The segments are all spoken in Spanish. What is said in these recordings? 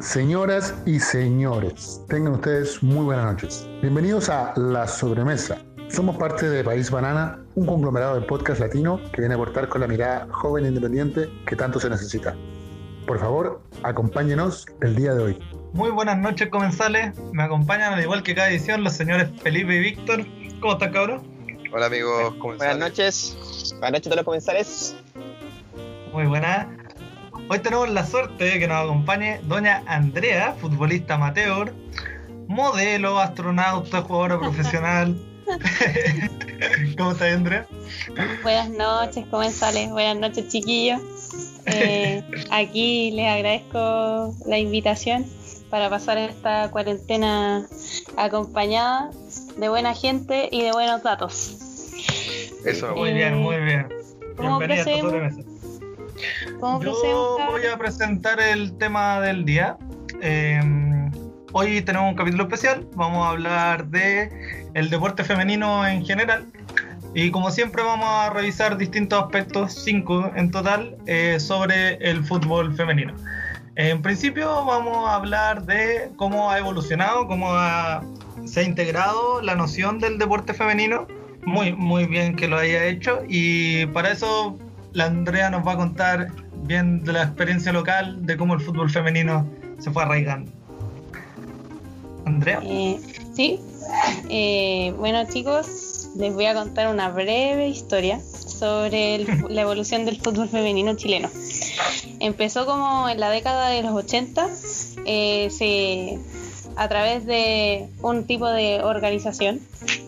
Señoras y señores, tengan ustedes muy buenas noches. Bienvenidos a La Sobremesa. Somos parte de País Banana, un conglomerado de podcast latino que viene a aportar con la mirada joven e independiente que tanto se necesita. Por favor, acompáñenos el día de hoy. Muy buenas noches, comensales. Me acompañan, al igual que cada edición, los señores Felipe y Víctor. ¿Cómo están, cabrón? Hola, amigos. Buenas noches. Buenas noches a todos los comensales. Muy buenas. Hoy tenemos la suerte de que nos acompañe doña Andrea, futbolista amateur, modelo, astronauta, jugadora profesional. ¿Cómo estás, Andrea? Buenas noches, comensales. Buenas noches, chiquillos. Eh, aquí les agradezco la invitación para pasar esta cuarentena acompañada de buena gente y de buenos datos. Eso, Muy Eh, bien, muy bien. ¿cómo Bienvenida a sobremesa. ¿Cómo Yo voy a presentar el tema del día. Eh, hoy tenemos un capítulo especial. Vamos a hablar de el deporte femenino en general. Y como siempre vamos a revisar distintos aspectos, cinco en total, eh, sobre el fútbol femenino. En principio vamos a hablar de cómo ha evolucionado, cómo ha- se ha integrado la noción del deporte femenino. Muy, muy bien que lo haya hecho. Y para eso la Andrea nos va a contar bien de la experiencia local, de cómo el fútbol femenino se fue arraigando. Andrea. Eh, sí. Eh, bueno, chicos, les voy a contar una breve historia sobre el- la evolución del fútbol femenino chileno. Empezó como en la década de los 80, eh, se- a través de un tipo de organización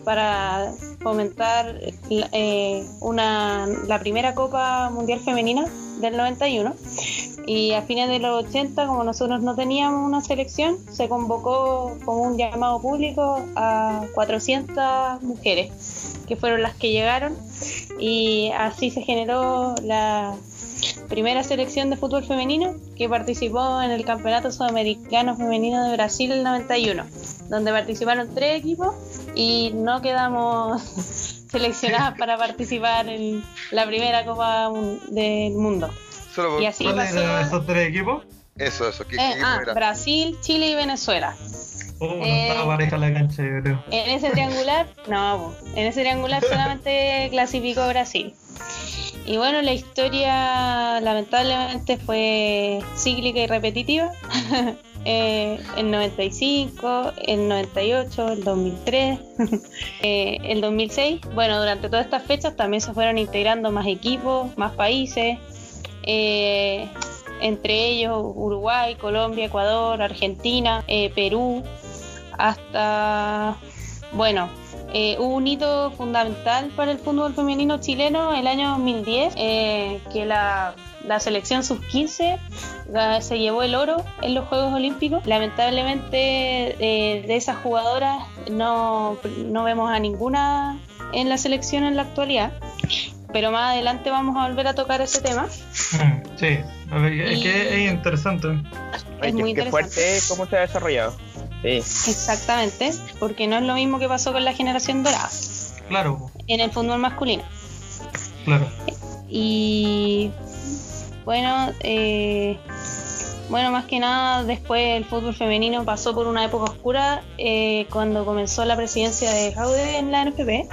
para fomentar eh, una, la primera Copa Mundial Femenina del 91 y a fines de los 80 como nosotros no teníamos una selección se convocó como un llamado público a 400 mujeres que fueron las que llegaron. Y así se generó la primera selección de fútbol femenino que participó en el Campeonato Sudamericano Femenino de Brasil del 91 donde participaron tres equipos y no quedamos seleccionadas para participar en la primera Copa del mundo. Solo por- Y así ¿Cuáles pasó. eran esos tres equipos? Eso, eso. ¿Qué, Eh, qué ah, era? Brasil, Chile y Venezuela. Oh, no Eh, estaba pareja la cancha, yo creo. En ese triangular, no, en ese triangular solamente clasificó Brasil. Y bueno, la historia lamentablemente fue cíclica y repetitiva. Eh, el 95, el 98, el 2003, eh, el 2006. Bueno, durante todas estas fechas también se fueron integrando más equipos, más países, eh, entre ellos Uruguay, Colombia, Ecuador, Argentina, eh, Perú, hasta, bueno, eh, hubo un hito fundamental para el fútbol femenino chileno el año 2010, eh, que la, la selección sub-15 ga- se llevó el oro en los Juegos Olímpicos. Lamentablemente eh, de esas jugadoras no, no vemos a ninguna en la selección en la actualidad, pero más adelante vamos a volver a tocar ese tema. Mm, sí, es Y- que es interesante. Es muy fuerte interesante. cómo se ha desarrollado. Sí. Exactamente, porque no es lo mismo que pasó con la generación dorada Claro, en el fútbol masculino. claro. Y bueno, eh, bueno, más que nada, después el fútbol femenino pasó por una época oscura eh, cuando comenzó la presidencia de Jaude en la NFP.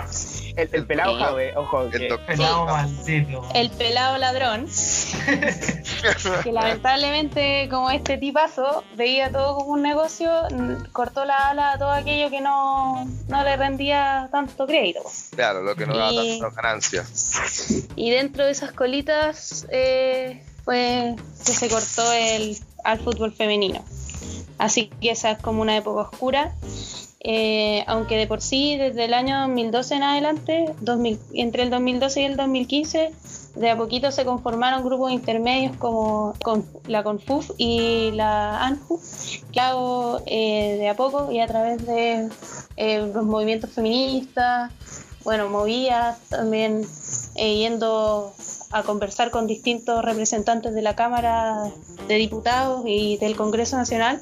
El, el pelado ojo, El que doctor. Pelado maldito. El pelado ladrón, que lamentablemente, como este tipazo, veía todo como un negocio, cortó la ala a todo aquello que no, no le rendía tanto crédito. Claro, lo que no da Y- tantas ganancias. Y dentro de esas colitas eh, fue que se cortó el, al fútbol femenino. Así que esa es como una época oscura. Eh, aunque de por sí, desde el año 2012 en adelante, 2000 entre el 2012 y el 2015, de a poquito se conformaron grupos intermedios como la CONFUF y la ANFU, que hago eh, de a poco y a través de eh, los movimientos feministas, bueno, movidas también eh, yendo a conversar con distintos representantes de la Cámara de Diputados y del Congreso Nacional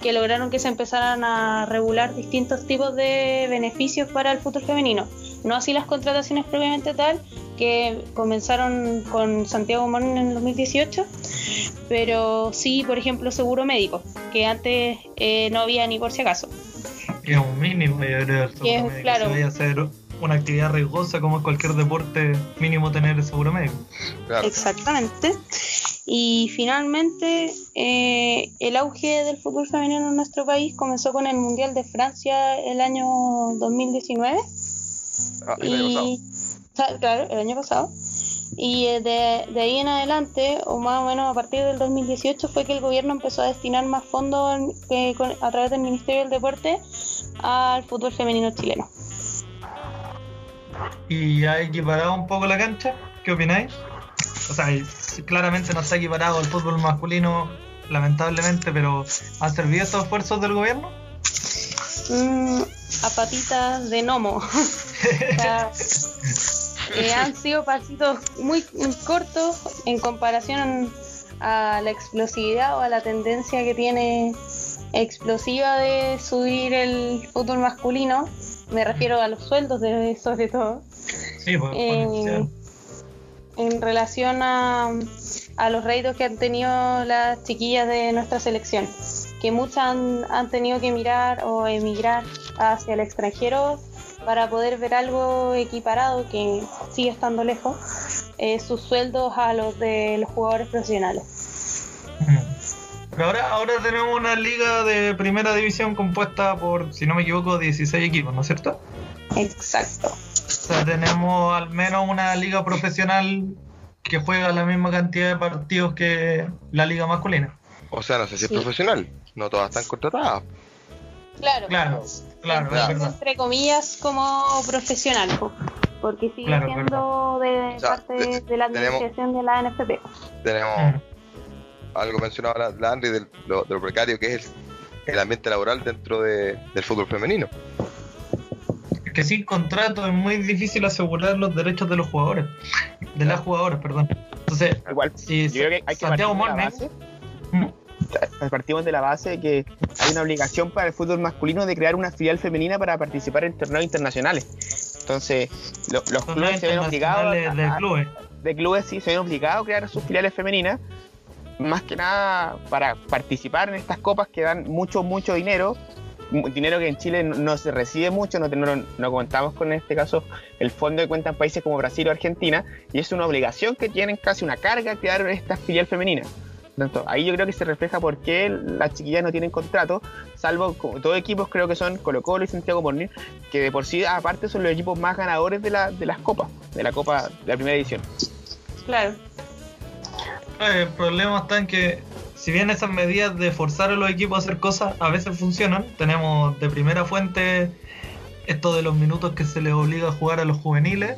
que lograron que se empezaran a regular distintos tipos de beneficios para el fútbol femenino. No así las contrataciones propiamente tal, que comenzaron con Santiago Morón en el 2018, pero sí, por ejemplo, seguro médico, que antes eh, no había ni por si acaso. Es un mínimo, yo creo, el seguro Que es, médico. claro. A hacer una actividad riesgosa como es cualquier deporte, mínimo tener el seguro médico. Claro. Exactamente. Y finalmente, eh, el auge del fútbol femenino en nuestro país comenzó con el Mundial de Francia el año 2019. Ah, el. Y, claro, el año pasado. Y eh, de, de ahí en adelante, o más o menos a partir del 2018, fue que el gobierno empezó a destinar más fondos en- que con- a través del Ministerio del Deporte al fútbol femenino chileno. ¿Y ha equiparado un poco la cancha? ¿Qué opináis? O sea, claramente no está equiparado al fútbol masculino, lamentablemente, pero ¿han servido estos esfuerzos del gobierno? Mm, a patitas de gnomo. Sea, eh, han sido pasitos muy, muy cortos en comparación a la explosividad o a la tendencia que tiene explosiva de subir el fútbol masculino. Me refiero a los sueldos de sobre todo. Sí, pues, Eh, exponencial. en relación a, a los réditos que han tenido las chiquillas de nuestra selección, que muchas han, han tenido que mirar o emigrar hacia el extranjero para poder ver algo equiparado, que sigue estando lejos, eh, sus sueldos a los de los jugadores profesionales. Ujú. Ahora, ahora tenemos una liga de primera división compuesta por, si no me equivoco, 16 equipos, ¿no es cierto? Exacto. O sea, tenemos al menos una liga profesional que juega la misma cantidad de partidos que la liga masculina. O sea, no sé si es Sí. profesional. No todas están contratadas. Claro. Claro, claro, verdad. entre comillas como profesional, po, porque sigue Claro, siendo de O sea, parte de- de, la tenemos- administración de la NFP. Tenemos Mm. Algo mencionado la, la Andri del- lo, de lo precario que es el, el ambiente laboral dentro de- del fútbol femenino. Es que sin contrato es muy difícil asegurar los derechos de los jugadores, de las jugadoras, perdón. Entonces, Igual, si yo creo que hay que Santiago partir de la Morning, base, mm, partimos de la base de que hay una obligación para el fútbol masculino de crear una filial femenina para participar en torneos internacionales. Entonces, lo- los clubes se ven obligados a- de clubes. de clubes sí se ven obligados a crear sus filiales femeninas, más que nada para participar en estas copas que dan mucho, mucho dinero, dinero que en Chile no, se recibe mucho, no, no, no contamos con en este caso el fondo de cuenta en países como Brasil o Argentina, y es una obligación que tienen casi una carga crear estas filial femeninas. Tanto, ahí yo creo que se refleja por qué las chiquillas no tienen contrato, salvo todos equipos creo que son Colo Colo y Santiago Morning, que de por sí aparte son los equipos más ganadores de, la, de las copas, de la copa de la primera edición. Claro. El problema está en que, si bien esas medidas de forzar a los equipos a hacer cosas a veces funcionan, tenemos de primera fuente esto de los minutos que se les obliga a jugar a los juveniles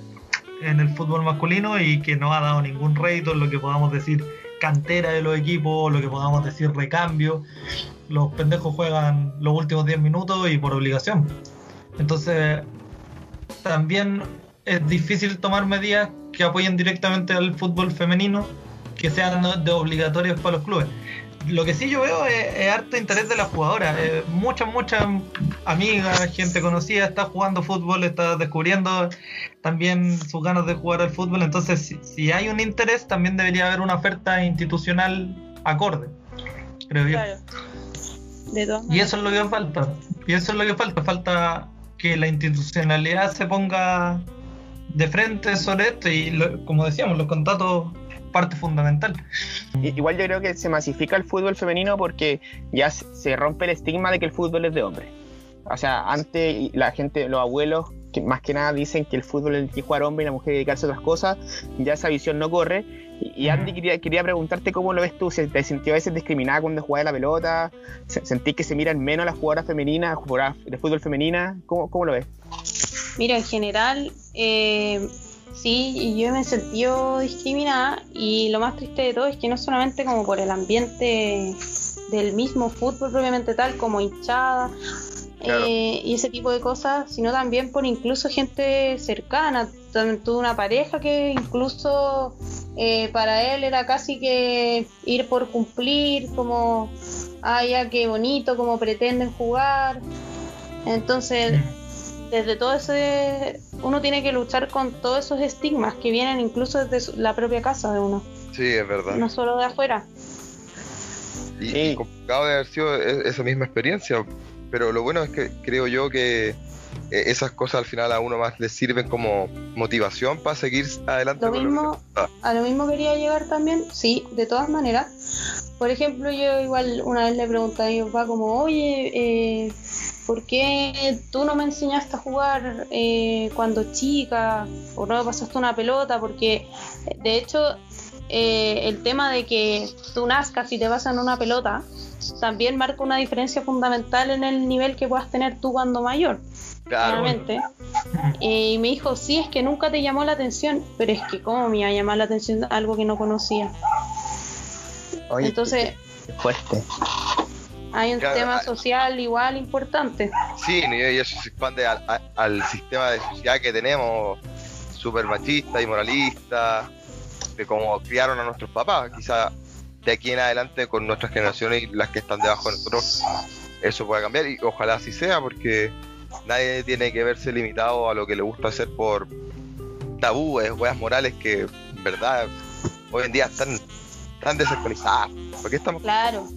en el fútbol masculino y que no ha dado ningún rédito en lo que podamos decir cantera de los equipos, lo que podamos decir recambio. Los pendejos juegan los últimos 10 minutos y por obligación. Entonces, también es difícil tomar medidas que apoyen directamente al fútbol femenino que sean de obligatorios para los clubes. Lo que sí yo veo es, es harto interés de las jugadoras. Eh, muchas, muchas amigas, gente conocida está jugando fútbol, está descubriendo también sus ganas de jugar al fútbol. Entonces, si, si hay un interés, también debería haber una oferta institucional acorde, creo yo. Claro. De todas Y eso es lo que falta. Y eso es lo que falta. Falta que la institucionalidad se ponga de frente sobre esto y, lo- como decíamos, los contratos parte fundamental. Igual yo creo que se masifica el fútbol femenino porque ya se se rompe el estigma de que el fútbol es de hombres. O sea, antes y la gente, los abuelos, que más que nada dicen que el fútbol es que jugar hombre y la mujer dedicarse a otras cosas, ya esa visión no corre. Y, Andy, quería, quería preguntarte cómo lo ves tú, si te sentís a veces discriminada cuando jugás la pelota, Se- sentís que se miran menos las jugadoras femeninas, jugadoras de fútbol femenina, ¿cómo, cómo lo ves? Mira, en general, eh, sí, yo me he sentido discriminada y lo más triste de todo es que no solamente como por el ambiente del mismo fútbol propiamente tal, como hinchada Claro. eh, y ese tipo de cosas, sino también por incluso gente cercana. También Tuve una pareja que incluso eh, para él era casi que ir por cumplir, como, ah, ya qué bonito, como pretenden jugar. Entonces, desde todo ese uno tiene que luchar con todos esos estigmas que vienen incluso desde su- la propia casa de uno, Sí, es verdad. no solo de afuera. Y, Sí. y complicado de haber sido e- esa misma experiencia. Pero lo bueno es que creo yo que eh, esas cosas al final a uno más le sirven como motivación para seguir adelante. Lo mismo, gusta. a lo mismo quería llegar también, sí, de todas maneras. Por ejemplo, yo igual una vez le pregunté a mi papá como, oye, eh, ¿por qué tú no me enseñaste a jugar eh, cuando chica? ¿O no me pasaste una pelota? Porque, de hecho, eh, el tema de que tú nazcas y te pasan una pelota también marca una diferencia fundamental en el nivel que puedas tener tú cuando mayor. Claro, claramente. Eh, y me dijo, sí, es que nunca te llamó la atención, pero es que cómo me iba a llamar la atención algo que no conocía. Oye, Entonces, qué fuerte. Hay un Claro, tema ah. social igual importante. Sí, y eso se expande al, sistema de sociedad que tenemos, súper machista y moralista, de cómo criaron a nuestros papás. Quizá de aquí en adelante con nuestras generaciones y las que están debajo de nosotros, eso pueda cambiar y ojalá así sea, porque nadie tiene que verse limitado a lo que le gusta hacer por tabúes, weas morales que en verdad hoy en día están tan desactualizadas. ¿Por qué estamos? Claro.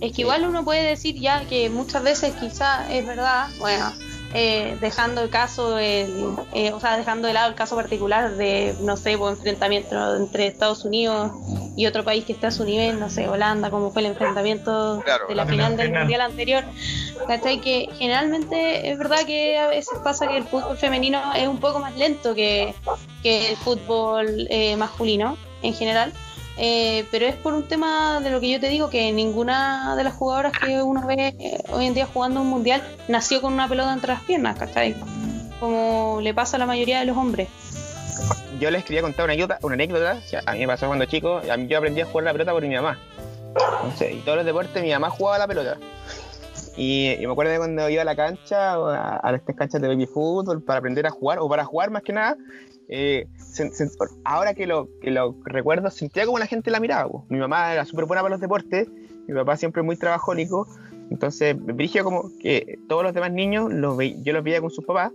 Es que igual uno puede decir ya que muchas veces quizá es verdad, bueno, eh, dejando el caso, el, eh, o sea, dejando de lado el caso particular de, no sé, pues, enfrentamiento entre Estados Unidos y otro país que está a su nivel, no sé, Holanda, como fue el enfrentamiento Claro, de la la final final, del mundial anterior. ¿Cachai? Que generalmente es verdad que a veces pasa que el fútbol femenino es un poco más lento que, que el fútbol eh, masculino en general. Eh, pero es por un tema de lo que yo te digo, que ninguna de las jugadoras que uno ve eh, hoy en día jugando un mundial nació con una pelota entre las piernas, ¿cachai? Como le pasa a la mayoría de los hombres. Yo les quería contar una anécdota, a mí me pasó cuando chico. Yo aprendí a jugar la pelota por mi mamá. No sé, y todos los deportes mi mamá jugaba la pelota. Y, me acuerdo de cuando iba a la cancha, a, a estas canchas de baby fútbol, para aprender a jugar, o para jugar más que nada, eh, ahora que lo, que lo recuerdo, sentía como la gente la miraba. po. Mi mamá era súper buena para los deportes, mi papá siempre muy trabajólico, entonces Brigio como que todos los demás niños, los ve- yo los veía con sus papás,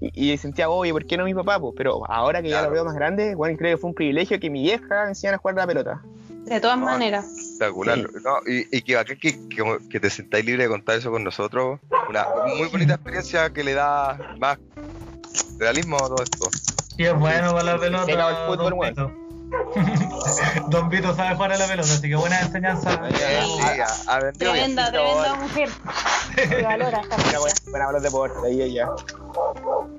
y, y sentía, oye, ¿por qué no mi papá? po? Pero ahora que ya Claro. lo veo más grande, bueno, creo que fue un privilegio que mi vieja me enseñara a jugar la pelota. De todas No, maneras. Espectacular. Sí. No, y, y que que, que, que te sentáis libre de contar eso con nosotros. Una muy bonita experiencia que le da más realismo a todo esto. Y es bueno para la Se pelota. el fútbol, Don. Vito. Don Vito sabe jugar a la pelota, así que buena enseñanza. Tremenda, tremenda mujer. Se valora buena, buena deportes, ahí ella.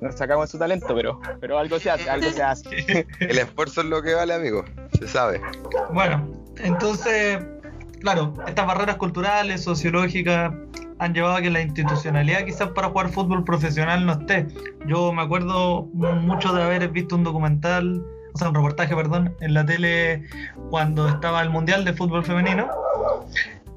Nos sacamos su talento, pero, pero algo se hace, algo se hace. El esfuerzo es lo que vale, amigo. Se sabe. Bueno, entonces, claro, estas barreras culturales, sociológicas, han llevado a que la institucionalidad quizás para jugar fútbol profesional no esté. Yo me acuerdo mucho de haber visto un documental, o sea, un reportaje, perdón, en la tele cuando estaba el Mundial de Fútbol Femenino.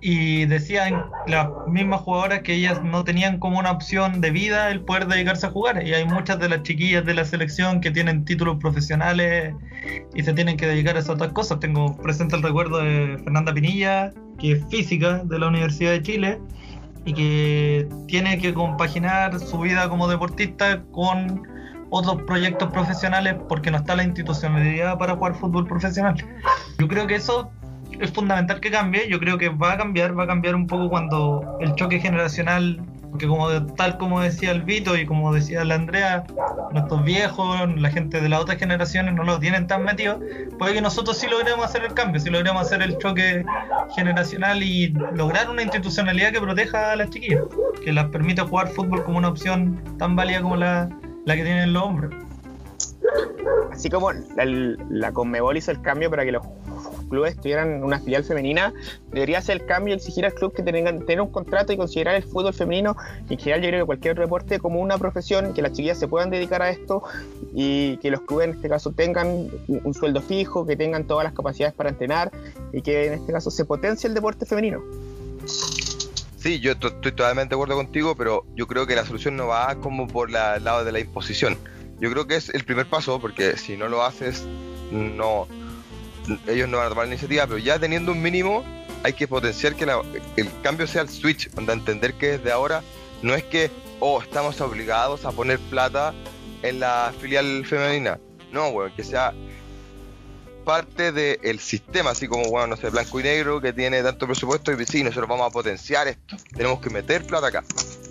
Y decían las mismas jugadoras que ellas no tenían como una opción de vida el poder dedicarse a jugar. Y hay muchas de las chiquillas de la selección que tienen títulos profesionales y se tienen que dedicar a esas otras cosas. Tengo presente el recuerdo de Fernanda Pinilla, que es física de la Universidad de Chile y que tiene que compaginar su vida como deportista con otros proyectos profesionales porque no está la institucionalidad para jugar fútbol profesional. Yo creo que eso es fundamental que cambie, yo creo que va a cambiar, va a cambiar un poco cuando el choque generacional, porque como tal como decía el Vito y como decía la Andrea, nuestros viejos, la gente de las otras generaciones no lo tienen tan metido, puede que nosotros sí logremos hacer el cambio, sí logremos hacer el choque generacional y lograr una institucionalidad que proteja a las chiquillas, que las permita jugar fútbol como una opción tan válida como la, la que tienen los hombres. Así como la, la Conmebol hizo el cambio para que los clubes tuvieran una filial femenina, debería hacer el cambio exigir al club que tengan tener un contrato y considerar el fútbol femenino en general yo creo que cualquier deporte como una profesión, que las chiquillas se puedan dedicar a esto y que los clubes en este caso tengan un, sueldo fijo, que tengan todas las capacidades para entrenar y que en este caso se potencie el deporte femenino. Sí, yo to- estoy totalmente de acuerdo contigo, pero yo creo que la solución no va como por el lado de la imposición. Yo creo que es el primer paso, porque si no lo haces, no ellos no van a tomar la iniciativa, pero ya teniendo un mínimo, hay que potenciar que la- el cambio sea el switch, para entender que desde ahora no es que, oh, estamos obligados a poner plata en la filial femenina. No, weón, que sea parte del sistema, así como, bueno, no sé, blanco y negro, que tiene tanto presupuesto y sí, nosotros vamos a potenciar esto, tenemos que meter plata acá.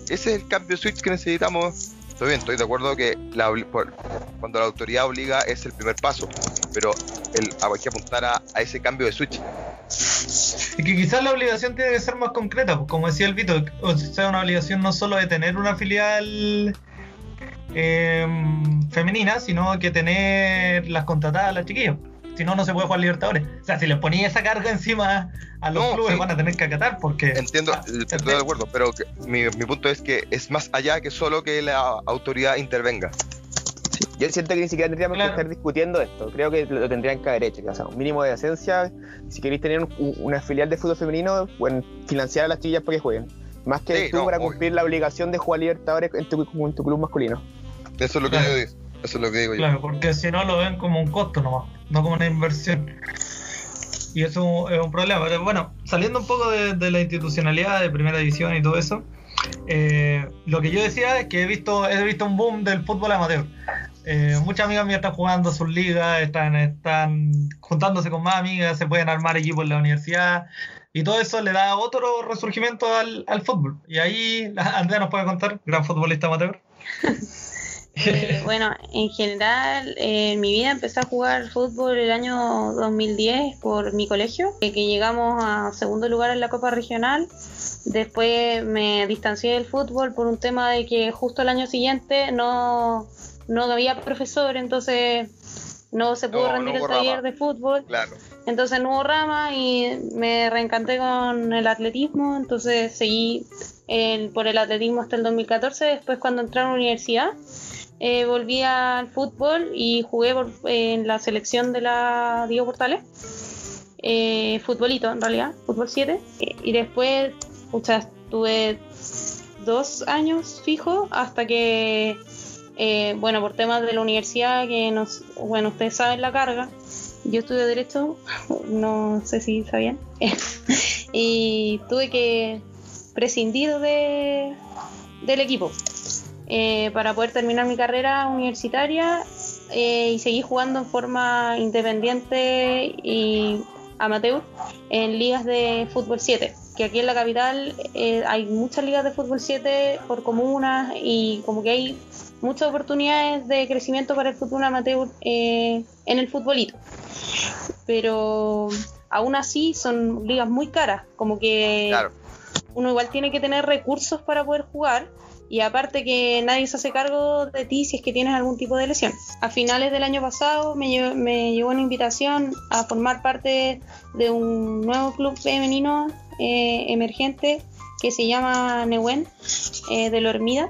Ese es el cambio switch que necesitamos. Estoy bien, estoy de acuerdo que la, cuando la autoridad obliga es el primer paso, pero el, hay que apuntar a, ese cambio de switch. Y que quizás la obligación tiene que ser más concreta, pues, como decía el Vito, o sea, una obligación no solo de tener una filial em, femenina, sino que tener las contratadas las chiquillas si no, no se puede jugar Libertadores. O sea, si les ponía esa carga encima a los clubes, van a tener que acatar porque. Entiendo, ah, estoy de acuerdo, pero mi, punto es que es más allá que solo que la autoridad intervenga. Yo siento que ni siquiera tendríamos que estar discutiendo esto. Creo que lo tendrían que haber hecho. O sea, un mínimo de esencia. Si queréis tener una filial de fútbol femenino, bueno, financiar a las chillas para que jueguen. Más que tú para cumplir la obligación de jugar Libertadores en tu, en tu club masculino. Eso es lo que yo digo. Eso es lo que digo claro, porque si no lo ven como un costo nomás, no como una inversión. Y eso es un problema. Pero bueno, saliendo un poco de, la institucionalidad de primera división y todo eso, eh, lo que yo decía es que he visto, he visto un boom del fútbol amateur. Eh, muchas amigas mías están jugando sus ligas, están, están juntándose con más amigas, se pueden armar equipos en la universidad y todo eso le da otro resurgimiento al, al fútbol. Y ahí Andrea nos puede contar, gran futbolista amateur. Eh, bueno, en general, en mi vida empecé a jugar fútbol el año 2010 por mi colegio, que llegamos a segundo lugar en la Copa Regional. Después me distancié del fútbol por un tema de que justo el año siguiente no, no había profesor, entonces no se pudo rendir el taller de fútbol. Entonces no hubo rama y me reencanté con el atletismo, entonces seguí por el atletismo hasta el 2014. Después cuando entré a la universidad eh, volví al fútbol y jugué en la selección de la Diego Portales. Eh, futbolito en realidad, fútbol 7. Eh, y después, sea, estuve dos años fijo hasta que, bueno, por temas de la universidad, que nos, bueno, ustedes saben la carga. Yo estudio Derecho, no sé si sabían. y tuve que prescindir de, del equipo. Eh, para poder terminar mi carrera universitaria eh, y seguir jugando en forma independiente y amateur en ligas de fútbol 7. Que aquí en la capital eh, hay muchas ligas de fútbol 7 por comunas y como que hay muchas oportunidades de crecimiento para el fútbol amateur en el futbolito. Pero aún así son ligas muy caras, como que uno igual tiene que tener recursos para poder jugar y aparte que nadie se hace cargo de ti si es que tienes algún tipo de lesión. A finales del año pasado me, llegó una invitación a formar parte de un nuevo club femenino eh, emergente que se llama Neuen eh, de Lormida.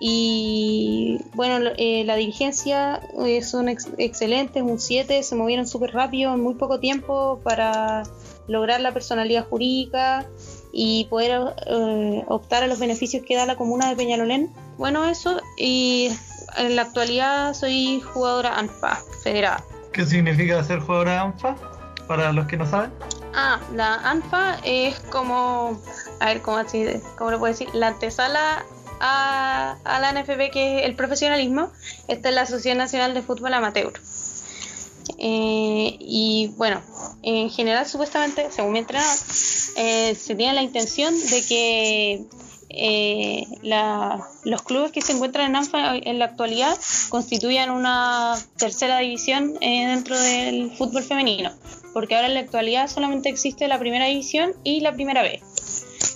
Y bueno, eh, la dirigencia son ex excelentes, un 7, se movieron súper rápido en muy poco tiempo para lograr la personalidad jurídica y poder eh, optar a los beneficios que da la comuna de Peñalolén. Bueno, eso, y en la actualidad soy jugadora ANFA, federada. ¿Qué significa ser jugadora ANFA? Para los que no saben. Ah, la ANFA es como, a ver, ¿cómo, así, cómo lo puedo decir? La antesala a, a la NFP, que es el profesionalismo. Esta es la Asociación Nacional de Fútbol Amateur. Eh, y bueno, en general, supuestamente, según mi entrenador, eh, se tiene la intención de que eh, los clubes que se encuentran en ANFA en la actualidad constituyan una tercera división dentro del fútbol femenino, porque ahora en la actualidad solamente existe la primera división y la primera B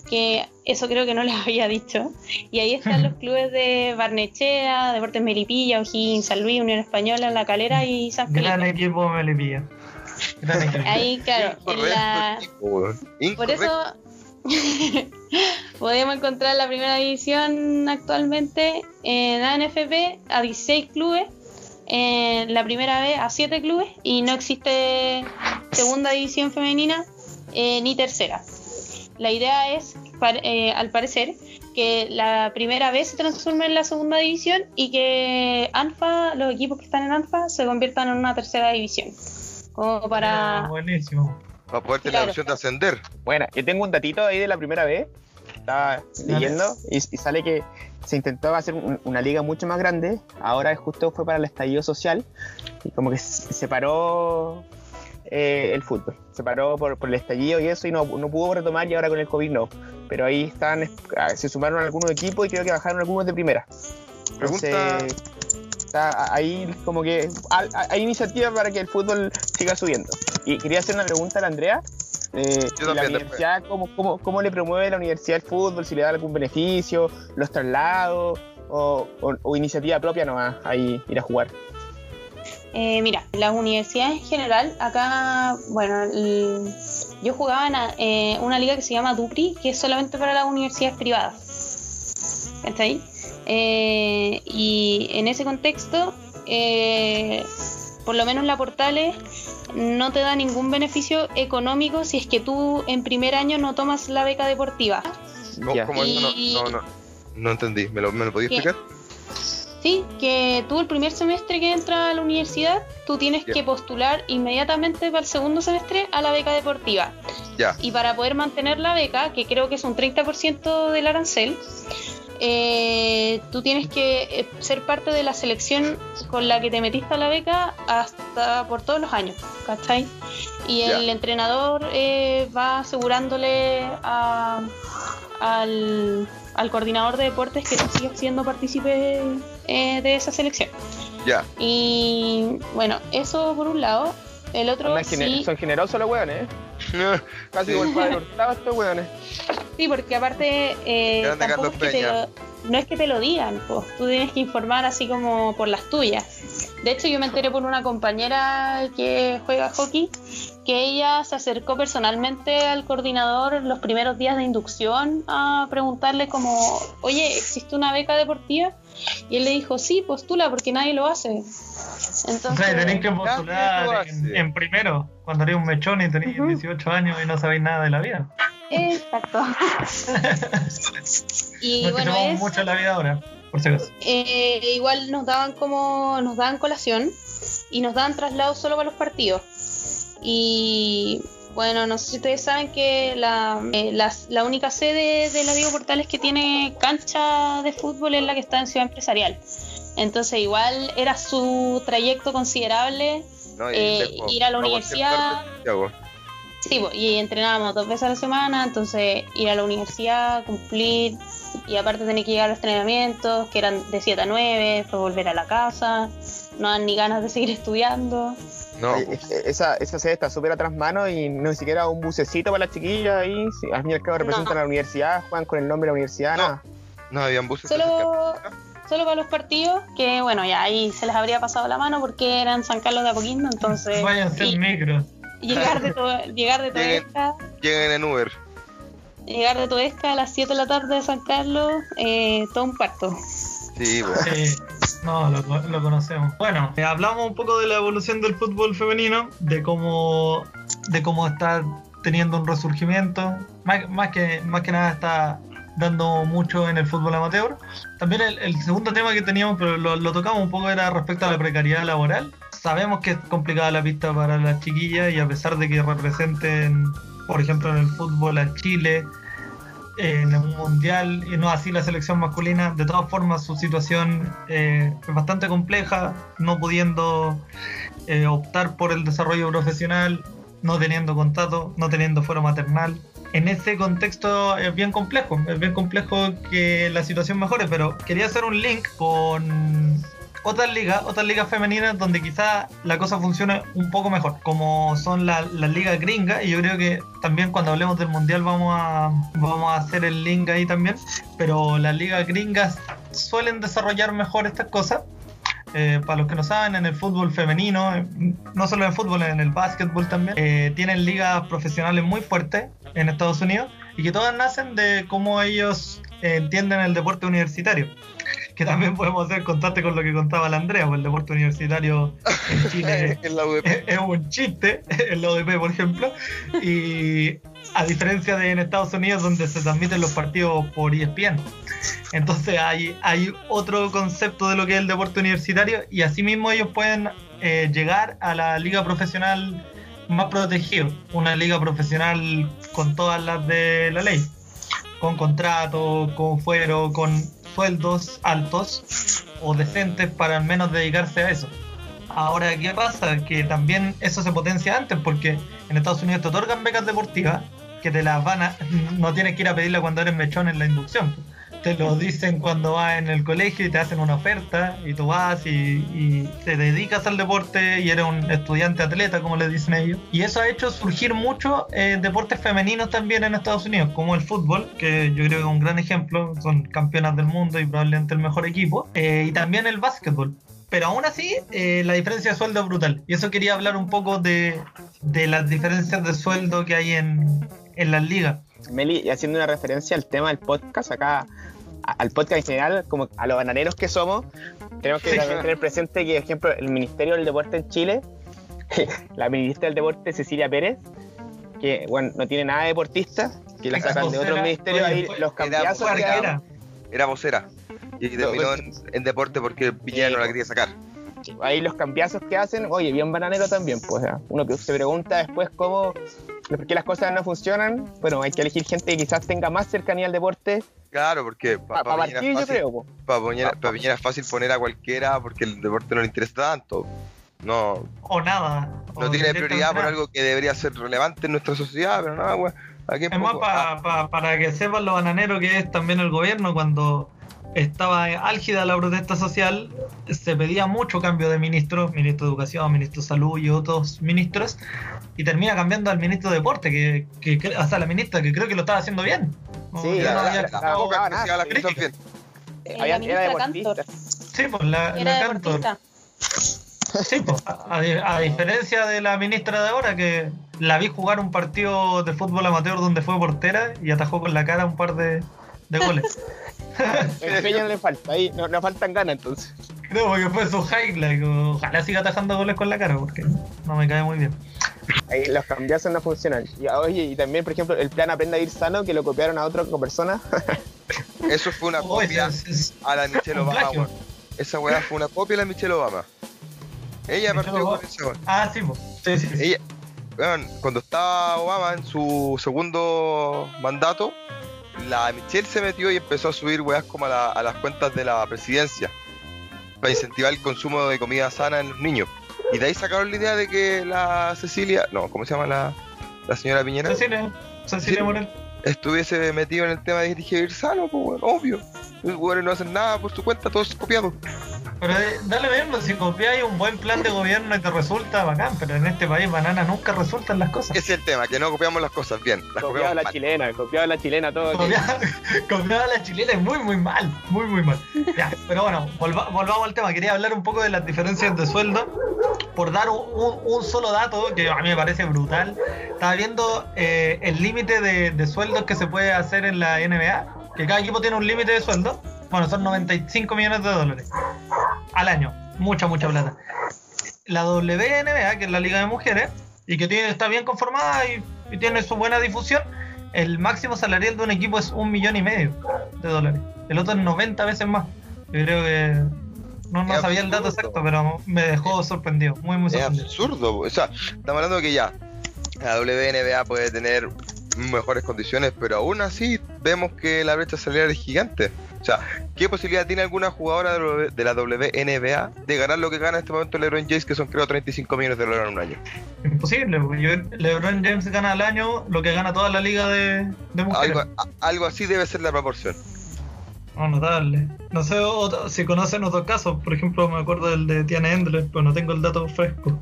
que eso creo que no les había dicho. Y ahí están los clubes de Barnechea, Deportes Melipilla, O'Higgins, San Luis, Unión Española, La Calera y San Felipe. Gran equipo Melipilla. Ahí, claro, por eso podemos encontrar la primera división actualmente en ANFP a 16 clubes, en la primera vez a 7 clubes y no existe segunda división femenina eh, ni tercera. La idea es, eh, al parecer, que la primera vez se transforme en la segunda división y que ANFA, los equipos que están en ANFA, se conviertan en una tercera división. Como para. buenísimo. Para poder tener la opción de ascender. Bueno, yo tengo un datito ahí de la primera vez. estaba leyendo y, y sale que se intentó hacer un- una liga mucho más grande. Ahora justo fue para el estallido social y como que se separó eh, el fútbol. Se paró por, por el estallido y eso y no, no pudo retomar y ahora con el COVID no. Pero ahí están, es- ah, se sumaron algunos equipos y creo que bajaron algunos de primera. Entonces, Pregunta- está ahí como que hay, iniciativa para que el fútbol siga subiendo. Y quería hacer una pregunta a la Andrea. Eh, Yo la universidad, ¿cómo, cómo, cómo le promueve la universidad el fútbol? Si le da algún beneficio, los traslados o, o- o iniciativa propia nomás ahí ir a jugar. Eh, mira, las universidades en general, acá, bueno, el- yo jugaba en eh, una liga que se llama Dupri, que es solamente para las universidades privadas. ¿Cachai? Eh, y en ese contexto, eh, por lo menos la Portales no te da ningún beneficio económico si es que tú en primer año no tomas la beca deportiva. ¿Cómo, Ya. cómo eso? No, no, no, no entendí. ¿Me lo, me lo podías explicar? Sí, que tú el primer semestre que entras a la universidad, tú tienes que postular inmediatamente para el segundo semestre a la beca deportiva. Ya. Y para poder mantener la beca, que creo que es un 30% del arancel, eh, tú tienes que eh, ser parte de la selección con la que te metiste a la beca hasta por todos los años, ¿cachai? Y el entrenador eh, va asegurándole a- al, al coordinador de deportes que tú sigas siendo partícipe eh, de esa selección. Ya. Y bueno, eso por un lado. El otro gener- sí, Son generosos los weones, ¿eh? Casi Sí. como el padre Hurtado estos weones. Sí, porque aparte eh, tampoco es que te lo- no es que te lo digan, pues, tú tienes que informar así como por las tuyas. De hecho, yo me enteré por una compañera que juega hockey que ella se acercó personalmente al coordinador los primeros días de inducción a preguntarle como, oye, ¿existe una beca deportiva? Y él le dijo, sí, postula porque nadie lo hace. O Entonces, sea, tenéis que postular en, primero, cuando eres un mechón y tenéis Ujú. 18 años y no sabéis nada de la vida. Exacto. y bueno, es, mucho la vida ahora, por si acaso. eh, igual nos daban como, nos daban colación y nos daban traslados solo para los partidos. Y bueno, no sé si ustedes saben que la, eh, las- la única sede de la Diego Portales que tiene cancha de fútbol es la que está en Ciudad Empresarial. Entonces igual era su trayecto considerable No, y Eh, lejos, ir a la no universidad. Sí, y entrenábamos dos veces a la semana, entonces ir a la universidad, cumplir, y aparte tener que llegar a los entrenamientos, que eran de 7 a 9, después volver a la casa, no dan ni ganas de seguir estudiando. No, Eh, Esa, esa sede está súper atrás mano y no ni siquiera un bucecito para las chiquillas ahí. Al fin y al cabo representan No. a la universidad, juegan con el nombre de la universidad, No. nada. no habían buses. Solo, solo para los partidos, que bueno, ya ahí se les habría pasado la mano porque eran San Carlos de Apoquindo, entonces Váyanse y- en micro. llegar de, to- llegar de. Toesca, Lleguen en Uber. llegar de Toesca a las 7 de la tarde de San Carlos, eh, todo un parto. Sí, pues. Sí, no, lo, lo conocemos. Bueno, eh, hablamos un poco de la evolución del fútbol femenino, de cómo, de cómo está teniendo un resurgimiento. Más, más que, más que nada está dando mucho en el fútbol amateur. También el, el segundo tema que teníamos, pero lo, tocamos un poco, era respecto a la precariedad laboral. Sabemos que es complicada la pista para las chiquillas y a pesar de que representen, por ejemplo, en el fútbol a Chile, en un mundial y no así la selección masculina. De todas formas, su situación eh, es bastante compleja, no pudiendo eh, optar por el desarrollo profesional, no teniendo contrato, no teniendo fuero maternal. En ese contexto es bien complejo, es bien complejo que la situación mejore, pero quería hacer un link con otras ligas, otras ligas femeninas donde quizá la cosa funcione un poco mejor, como son la- las ligas gringas, y yo creo que también cuando hablemos del mundial vamos a, vamos a hacer el link ahí también, pero las ligas gringas suelen desarrollar mejor estas cosas. Eh, para los que no saben, en el fútbol femenino, eh, no solo en el fútbol, en el básquetbol también, eh, tienen ligas profesionales muy fuertes en Estados Unidos y que todas nacen de cómo ellos eh, entienden el deporte universitario que también podemos hacer contraste con lo que contaba la Andrea, pues el deporte universitario en Chile en la UDP. es, es un chiste, en la ODP por ejemplo, y a diferencia de en Estados Unidos donde se transmiten los partidos por ESPN. Entonces hay, hay otro concepto de lo que es el deporte universitario y asimismo ellos pueden eh, llegar a la liga profesional más protegida, una liga profesional con todas las de la ley. con contrato, con fuero, con sueldos altos o decentes para al menos dedicarse a eso. Ahora, ¿qué pasa? Que también eso se potencia antes porque en Estados Unidos te otorgan becas deportivas que te las van a... No tienes que ir a pedirla cuando eres mechón en la inducción. Te lo dicen cuando vas en el colegio y te hacen una oferta y tú vas y, te dedicas al deporte y eres un estudiante atleta, como le dicen ellos. Y eso ha hecho surgir mucho eh, deportes femeninos también en Estados Unidos, como el fútbol, que yo creo que es un gran ejemplo, son campeonas del mundo y probablemente el mejor equipo, eh, y también el básquetbol. Pero aún así, eh, la diferencia de sueldo es brutal. Y eso quería hablar un poco de, de las diferencias de sueldo que hay en, en las ligas. Meli, haciendo una referencia al tema del podcast, acá, al podcast en general, como a los bananeros que somos, tenemos que también tener presente que, por ejemplo, el Ministerio del Deporte en Chile, la ministra del Deporte, Cecilia Pérez, que bueno, no tiene nada de deportista, que la sacan de otros ministerios, ahí los cambiazos era era- Era vocera. Y terminó en, en deporte porque Piñera no la quería sacar. Ahí los cambiazos que hacen, oye, bien bananero también, pues uno que se pregunta después cómo, por qué las cosas no funcionan, bueno, hay que elegir gente que quizás tenga más cercanía al deporte, Claro, porque para para Piñera, partir es yo fácil- creo, pues. pa' Piñera- es fácil poner a cualquiera porque el deporte no le interesa tanto. No, o nada. no o tiene prioridad por algo que debería ser relevante en nuestra sociedad, pero nada, weón. Aquí Es más, poco- pa- ah, pa- para que sepan lo bananero que es también el gobierno, cuando estaba álgida la protesta social, se pedía mucho cambio de ministros, ministro de Educación, ministro de Salud y otros ministros, y termina cambiando al ministro de Deporte, que, que, que- o sea, la ministra, que creo que lo estaba haciendo bien. Sí, la-. Eh, era Cantor. deportista. Sí, pues la, Cantor. deportista. Sí, pues, a, a- a diferencia de la ministra de ahora, que la vi jugar un partido de fútbol amateur donde fue portera y atajó con la cara un par de, de goles. Empeño no le falta, ahí no, no faltan ganas entonces. Creo porque fue su highlight. Ojalá siga atajando goles con la cara porque no me cae muy bien. Ahí los cambiazos no funcionan. Y oye, y también, por ejemplo, el plan Aprenda a ir sano, que lo copiaron a otra persona. Eso fue una Oye, copia es- es- a la Michelle Obama, weón. Esa weá fue una copia de la Michelle Obama. Ella Michelle partió Obama. con esa weá. Ah, sí, sí, sí, sí. Ella, weón, cuando estaba Obama en su segundo mandato, la Michelle se metió y empezó a subir weas como a, la- a las cuentas de la presidencia para incentivar el consumo de comida sana en los niños. Y de ahí sacaron la idea de que la Cecilia, no, ¿cómo se llama la, la señora Piñera? Cecilia, Cecilia. Morel. Estuviese metido en el tema de dirigir sano, pues, obvio. Los weones no hacen nada por su cuenta, todos copiados. Pero eh, dale mismo, si copiáis un buen plan de gobierno y te resulta bacán, pero en este país banana nunca resultan las cosas. Ese es el tema, que no copiamos las cosas bien, las Copiado copiamos la mal. chilena, copiado la chilena todo. Copiada, copiada la chilena es muy, muy mal, muy, muy mal. Ya, pero bueno, volva- volvamos al tema. Quería hablar un poco de las diferencias de sueldo. Por dar un, un- un solo dato que a mí me parece brutal. Estaba viendo eh, el límite de, de sueldos que se puede hacer en la NBA. Que cada equipo tiene un límite de sueldo. Bueno, son 95 millones de dólares al año. Mucha, mucha plata. La WNBA, que es la Liga de Mujeres, y que tiene, está bien conformada y, y tiene su buena difusión, el máximo salarial de un equipo es un millón y medio de dólares. El otro es 90 veces más. Yo creo que no, no Es sabía el dato exacto, pero me dejó sorprendido, muy, muy Es sorprendido. absurdo. O sea, estamos hablando de que ya la WNBA puede tener mejores condiciones, pero aún así vemos que la brecha salarial es gigante. O sea, ¿qué posibilidad tiene alguna jugadora de la- de la WNBA de ganar lo que gana en este momento LeBron James, que son creo 35 millones de dólares en un año? Imposible, porque yo- LeBron James gana al año lo que gana toda la liga de, de mujeres. Algo, algo así debe ser la proporción. No, notable. No sé otro- si conocen otros casos, por ejemplo, me acuerdo del de Tiana Endler, pero no tengo el dato fresco.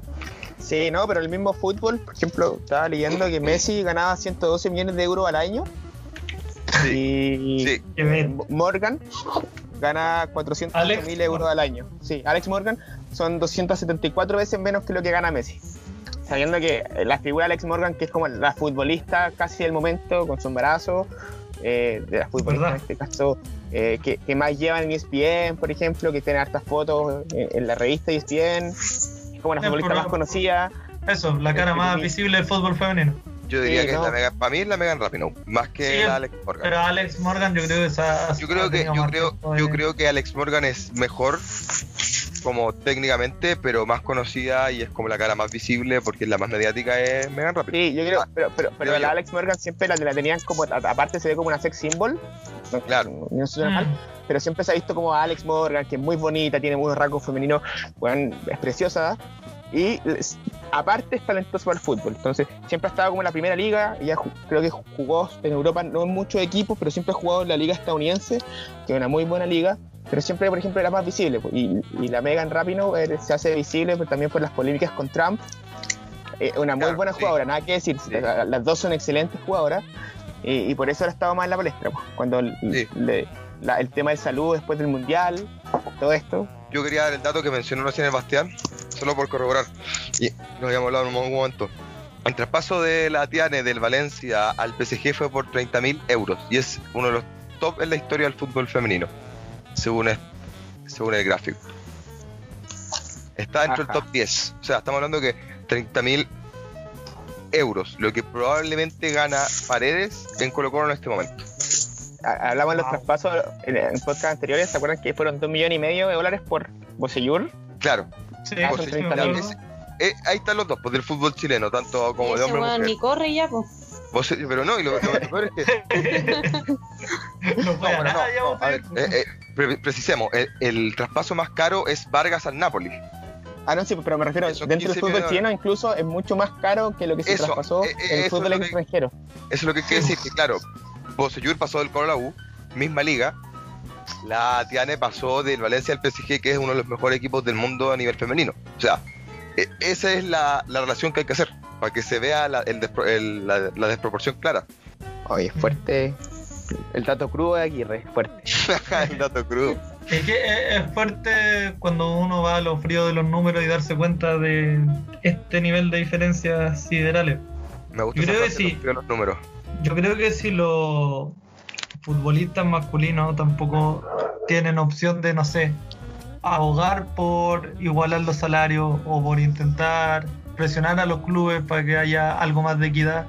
Sí, no, pero el mismo fútbol, por ejemplo, estaba leyendo que Messi ganaba 112 millones de euros al año y Sí. Morgan gana 400 Alex mil euros al año. Sí, Alex Morgan son 274 veces menos que lo que gana Messi. Sabiendo que la figura de Alex Morgan, que es como la futbolista casi del momento, con su embarazo, eh, de la futbolista ¿Verdad? en este caso, eh, que, que más llevan en ESPN, por ejemplo, que tiene hartas fotos en, en la revista ESPN, es como la futbolista más conocida. Eso, la cara Sí, más visible del fútbol femenino. Yo diría Sí, que no. es la Megan, para mí es la Megan Rapinoe, más que Sí, la Alex Morgan. Pero Alex Morgan yo creo que esa Yo creo que, yo creo, yo creo que Alex Morgan es mejor como técnicamente, pero más conocida y es como la cara más visible porque es la más mediática es Megan Rapid. Sí, yo creo, pero, pero, pero Creo la yo. Alex Morgan siempre la, la tenían como, aparte se ve como una sex symbol. Claro. no, suena mal, Mm. pero siempre se ha visto como a Alex Morgan, que es muy bonita, tiene unos rasgos femeninos, bueno, es preciosa. Y aparte es talentosa para el fútbol. Entonces, siempre ha estado como en la primera liga. Ju- creo que jugó en Europa, no en muchos equipos, pero siempre ha jugado en la liga estadounidense, que es una muy buena liga. Pero siempre, por ejemplo, era más visible. Y, y la Megan Rapinoe eh, se hace visible pues, también por las polémicas con Trump. Eh, una muy Claro, buena sí. jugadora, nada que decir. Sí. Las dos son excelentes jugadoras. Y, y por eso ahora estaba más en la palestra. pues, cuando el, Sí. le- la- el tema de salud después del mundial, todo esto. Yo quería dar el dato que mencionó recién el Bastián, solo por corroborar, y lo habíamos hablado en un momento. El traspaso de la Tiane del Valencia al PSG fue por 30.000 euros y es uno de los top en la historia del fútbol femenino, según, es- según el gráfico. Está dentro Ajá. del top 10, o sea, estamos hablando que 30.000 euros, lo que probablemente gana Paredes en Colo Colo en este momento. Ha- Hablamos de los Wow. traspasos en, en podcast anteriores. ¿Se acuerdan que fueron 2 millones y medio de dólares por Bosellur? Claro, Sí, Ah, pues, son sí, me 30.000. acuerdo. ese- eh, ahí están los dos, pues del fútbol chileno, tanto como de hombre ni corre ya, pues. Vos- pero no, y lo, lo peor es que No bueno, nada, no, a ver, eh, eh, pre- precisemos, el, el traspaso más caro es Vargas al Napoli. Ah, no, sí, pero me refiero, Son dentro del 15 fútbol chileno incluso es mucho más caro que lo que se Eso, traspasó eh, eh, en el eso fútbol lo extranjero. Eso es lo que quiere decir, que claro, Bosellur pasó del Colo a la U, misma liga, la Tiane pasó del Valencia al PSG, que es uno de los mejores equipos del mundo a nivel femenino. O sea, e- esa es la, la relación que hay que hacer, para que se vea la, el despro- el- la- la desproporción clara. Oye, fuerte. El dato crudo de Aguirre, fuerte. el dato crudo. Es que es fuerte cuando uno va a lo frío de los números y darse cuenta de este nivel de diferencias siderales. Me gusta Yo creo que sí. los números. Yo creo que si los futbolistas masculinos tampoco tienen opción de, no sé, abogar por igualar los salarios o por intentar presionar a los clubes para que haya algo más de equidad,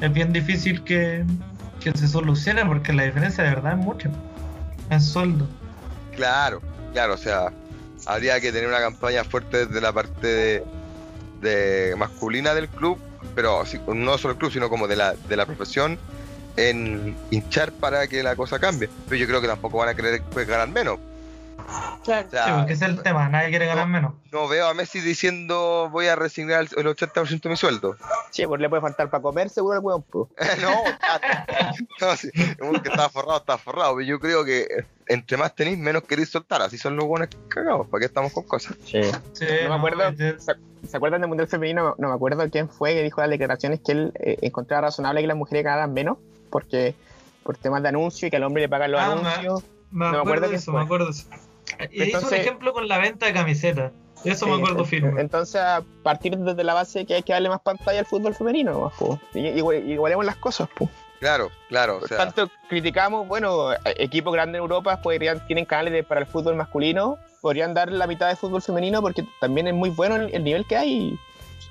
es bien difícil que, que se solucione porque la diferencia de verdad es mucha en sueldo. Claro, claro, o sea, habría que tener una campaña fuerte desde la parte de, de masculina del club, pero no solo el club, sino como de la, de la profesión, en hinchar para que la cosa cambie. Pero yo creo que tampoco van a querer pues, ganar menos. Claro. O sea, Sí, porque ese es el tema, nadie quiere ganar menos. no veo a Messi diciendo voy a resignar el el 80% de mi sueldo. Sí, pues le puede faltar para comer seguro weón, pues. no, no, sí, uno que está forrado, está forrado. Pero yo creo que entre más tenéis, menos queréis soltar. Así son los buenos cagados. ¿Para qué estamos con cosas? Sí. Sí, No me acuerdo. es- ¿Se, se acuerdan del Mundial Femenino? No me acuerdo quién fue que dijo las declaraciones que él eh, encontraba razonable que las mujeres ganaran menos porque por temas de anuncio y que al hombre le pagan los Ah, anuncios. Me No me acuerdo de eso, me acuerdo de eso. Y hizo un Entonces- ejemplo con la venta de camisetas. Eso me acuerdo firme. Entonces, a partir desde la base que hay que darle más pantalla al fútbol femenino, igual- igualemos las cosas, pues. Claro, claro. O sea, Tanto criticamos, bueno, eh, equipos grandes en Europa podrían, tienen canales de- para el fútbol masculino, podrían dar la mitad de fútbol femenino porque también es muy bueno el, el nivel que hay.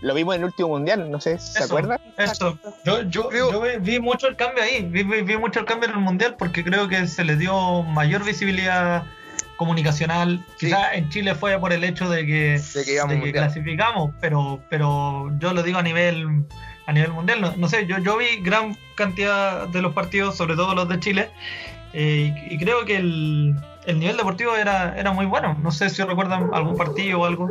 Lo vimos en el último mundial, no sé, ¿se Eso. acuerdan? Eso. Yo, yo, creo- yo vi, vi mucho el cambio ahí, vi, vi- vi mucho el cambio en el mundial porque creo que se le dio mayor visibilidad comunicacional. Sí. Quizás en Chile fue por el hecho de que, de que íbamos de al que mundial. clasificamos, pero, pero yo lo digo a nivel a nivel mundial. No, no sé, yo, yo vi gran cantidad de los partidos, sobre todo los de Chile, eh, y, y creo que el, el nivel deportivo era, era muy bueno. No sé si recuerdan algún partido o algo.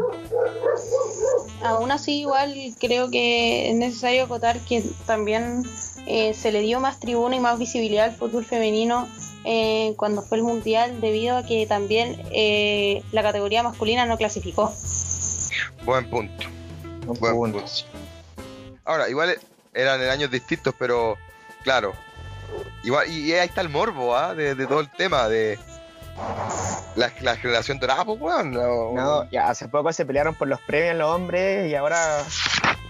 Aún así, igual creo que es necesario acotar que también eh, se le dio más tribuna y más visibilidad al fútbol femenino eh, cuando fue el mundial, debido a que también eh, la categoría masculina no clasificó. Buen punto. No, Buen punto. punto. Ahora, igual eran en años distintos, pero claro. Igual, y ahí está el morbo, ¿ah? De, de todo el tema, de la, la generación dorada, pues, weón. No, No, ya hace poco se pelearon por los premios los hombres y ahora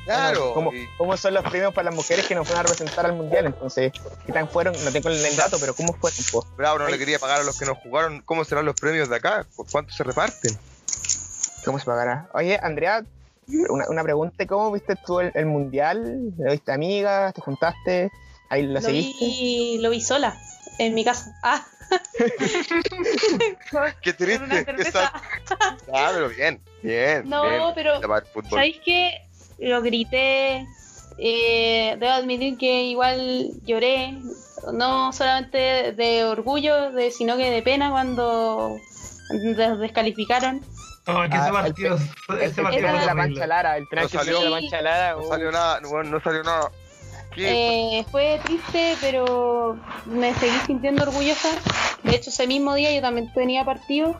claro. bueno, ¿cómo, y- cómo son los premios para las mujeres que nos van a representar al mundial? Entonces, ¿qué tan fueron? No tengo el dato, pero ¿cómo fueron? po? Bravo no le quería pagar a los que no jugaron. ¿Cómo serán los premios de acá? ¿Cu- ¿Cuánto se reparten? ¿Cómo se pagará? Oye, Andrea, una, una pregunta, ¿cómo viste tú el, el mundial? ¿Lo viste amiga? ¿Te juntaste? ¿Ahí Lo seguiste? vi, lo vi sola. en mi casa. Ah, Qué triste. qué. Ah, pero bien, bien. No, bien. pero. ¿Sabéis qué? Lo grité. eh, debo admitir que igual lloré, no solamente de orgullo, de, sino que de pena cuando nos descalificaron. Oh, que Ah, ese el partido, El ese partido de fue la horrible. Pancha Lara, el No que salió. salió de la Pancha Lara. No salió nada, bueno, no salió nada. Eh, fue triste, pero me seguí sintiendo orgullosa. De hecho, ese mismo día yo también tenía partido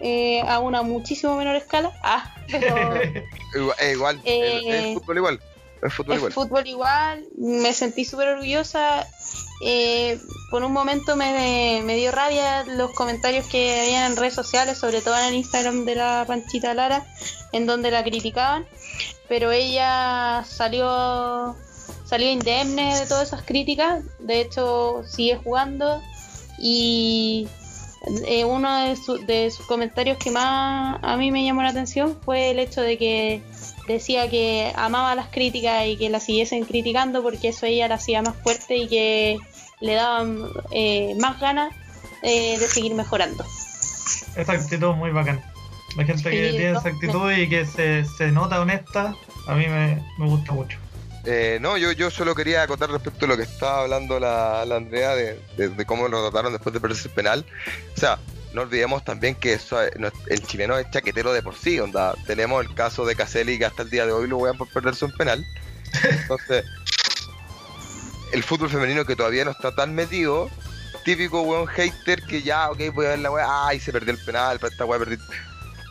eh, a una muchísimo menor escala. Ah, pero Igual, eh, igual, eh, el, el fútbol igual. El fútbol el igual. fútbol igual, me sentí súper orgullosa. Eh, por un momento me, me dio rabia los comentarios que habían en redes sociales, sobre todo en el Instagram de la Panchita Lara, en donde la criticaban, pero ella salió salió indemne de todas esas críticas, de hecho sigue jugando y eh, uno de, su- de sus comentarios que más a mí me llamó la atención fue el hecho de que decía que amaba las críticas y que la siguiesen criticando porque eso ella la hacía más fuerte y que le daban eh, más ganas eh, de seguir mejorando. Esa actitud muy bacán. La gente que tiene esa actitud y que se, se nota honesta, a mí me, me gusta mucho. Eh, no, yo, yo solo quería acotar respecto a lo que estaba hablando la, Andrea de, de- cómo lo trataron después de perderse el penal. O sea, no olvidemos también que eso, eh, el chileno es chaquetero de por sí, onda. Tenemos el caso de Caselli que hasta el día de hoy lo vean por perderse un penal. Entonces, el fútbol femenino que todavía no está tan metido, típico weón hater que ya, ok, voy a ver la weá, ay, se perdió el penal, pero esta weá perdí.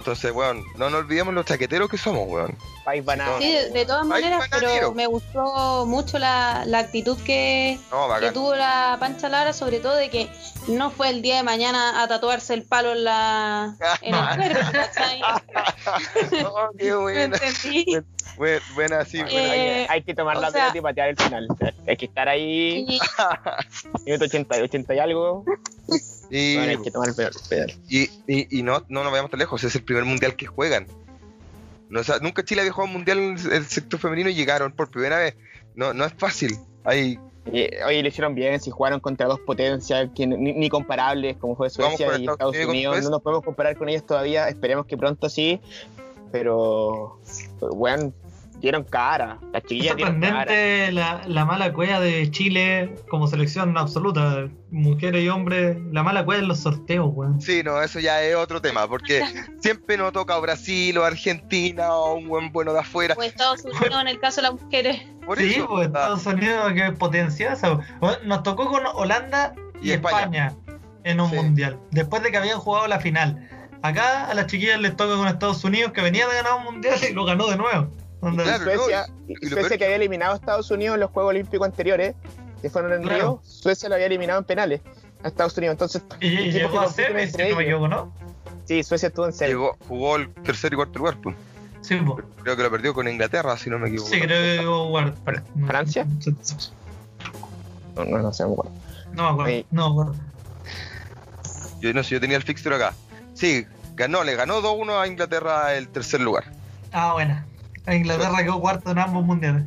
Entonces, weón, no nos olvidemos los chaqueteros que somos, weón. País banano. Sí, de, de todas maneras, pero me gustó mucho la, la actitud que, No, tuvo la Pancha Lara, sobre todo de que no fue el día de mañana a tatuarse el palo en la en el cuerpo, ¿cachai? Oh, qué ¿Me buena. entendí? Buena, buena, sí, buena. Eh, hay, hay que tomar o la sea- pelota y patear el final. Hay que estar ahí, Y- minuto 80, 80 y algo. Y, Bueno, hay que tomar el pedal. pedal. y, y, y no, no nos vayamos tan lejos, es el primer mundial que juegan. No, o sea, nunca Chile había jugado un mundial en el sector femenino y llegaron por primera vez. No, no es fácil. Hay, Y, oye, lo hicieron bien, si jugaron contra dos potencias que ni, ni comparables, como fue Suecia y Estados Estados Unidos No nos podemos comparar con ellos todavía, esperemos que pronto sí. Pero, bueno, dieron cara. Las Es chiquillas dieron cara. sorprendente la, la mala cueva de Chile como selección absoluta, mujeres y hombres, la mala cueva en los sorteos, weón. sí, no, eso ya es otro tema, porque siempre nos toca Brasil o Argentina o un buen bueno de afuera. o Estados Unidos en el caso de las mujeres. Por Sí, eso, pues ah, Estados Unidos que potencia Nos tocó con Holanda y, Y España. España. en un Sí. mundial, después de que habían jugado la final. Acá a las chiquillas les toca con Estados Unidos que venía de ganar un mundial y lo ganó de nuevo. Claro, Suecia, y- y lo Suecia que había eliminado a Estados Unidos en los Juegos Olímpicos anteriores, que fueron en Claro. Río, Suecia lo había eliminado en penales a Estados Unidos. Entonces, y, y llegó a semis, si no me equivoco, ¿no? Sí, Suecia estuvo en llegó, jugó el tercer y cuarto lugar. pues. Sí, pues. Creo que lo perdió con Inglaterra, si no me equivoco. Sí, creo que llegó guard- Fra- ¿Francia? No, no, no sé, me acuerdo. No me acuerdo. Sí. No me acuerdo. Yo no sé, yo tenía el fixture acá. Sí, ganó, le ganó 2-1 a Inglaterra el tercer lugar. Ah, buena. A Inglaterra quedó cuarto en ambos mundiales.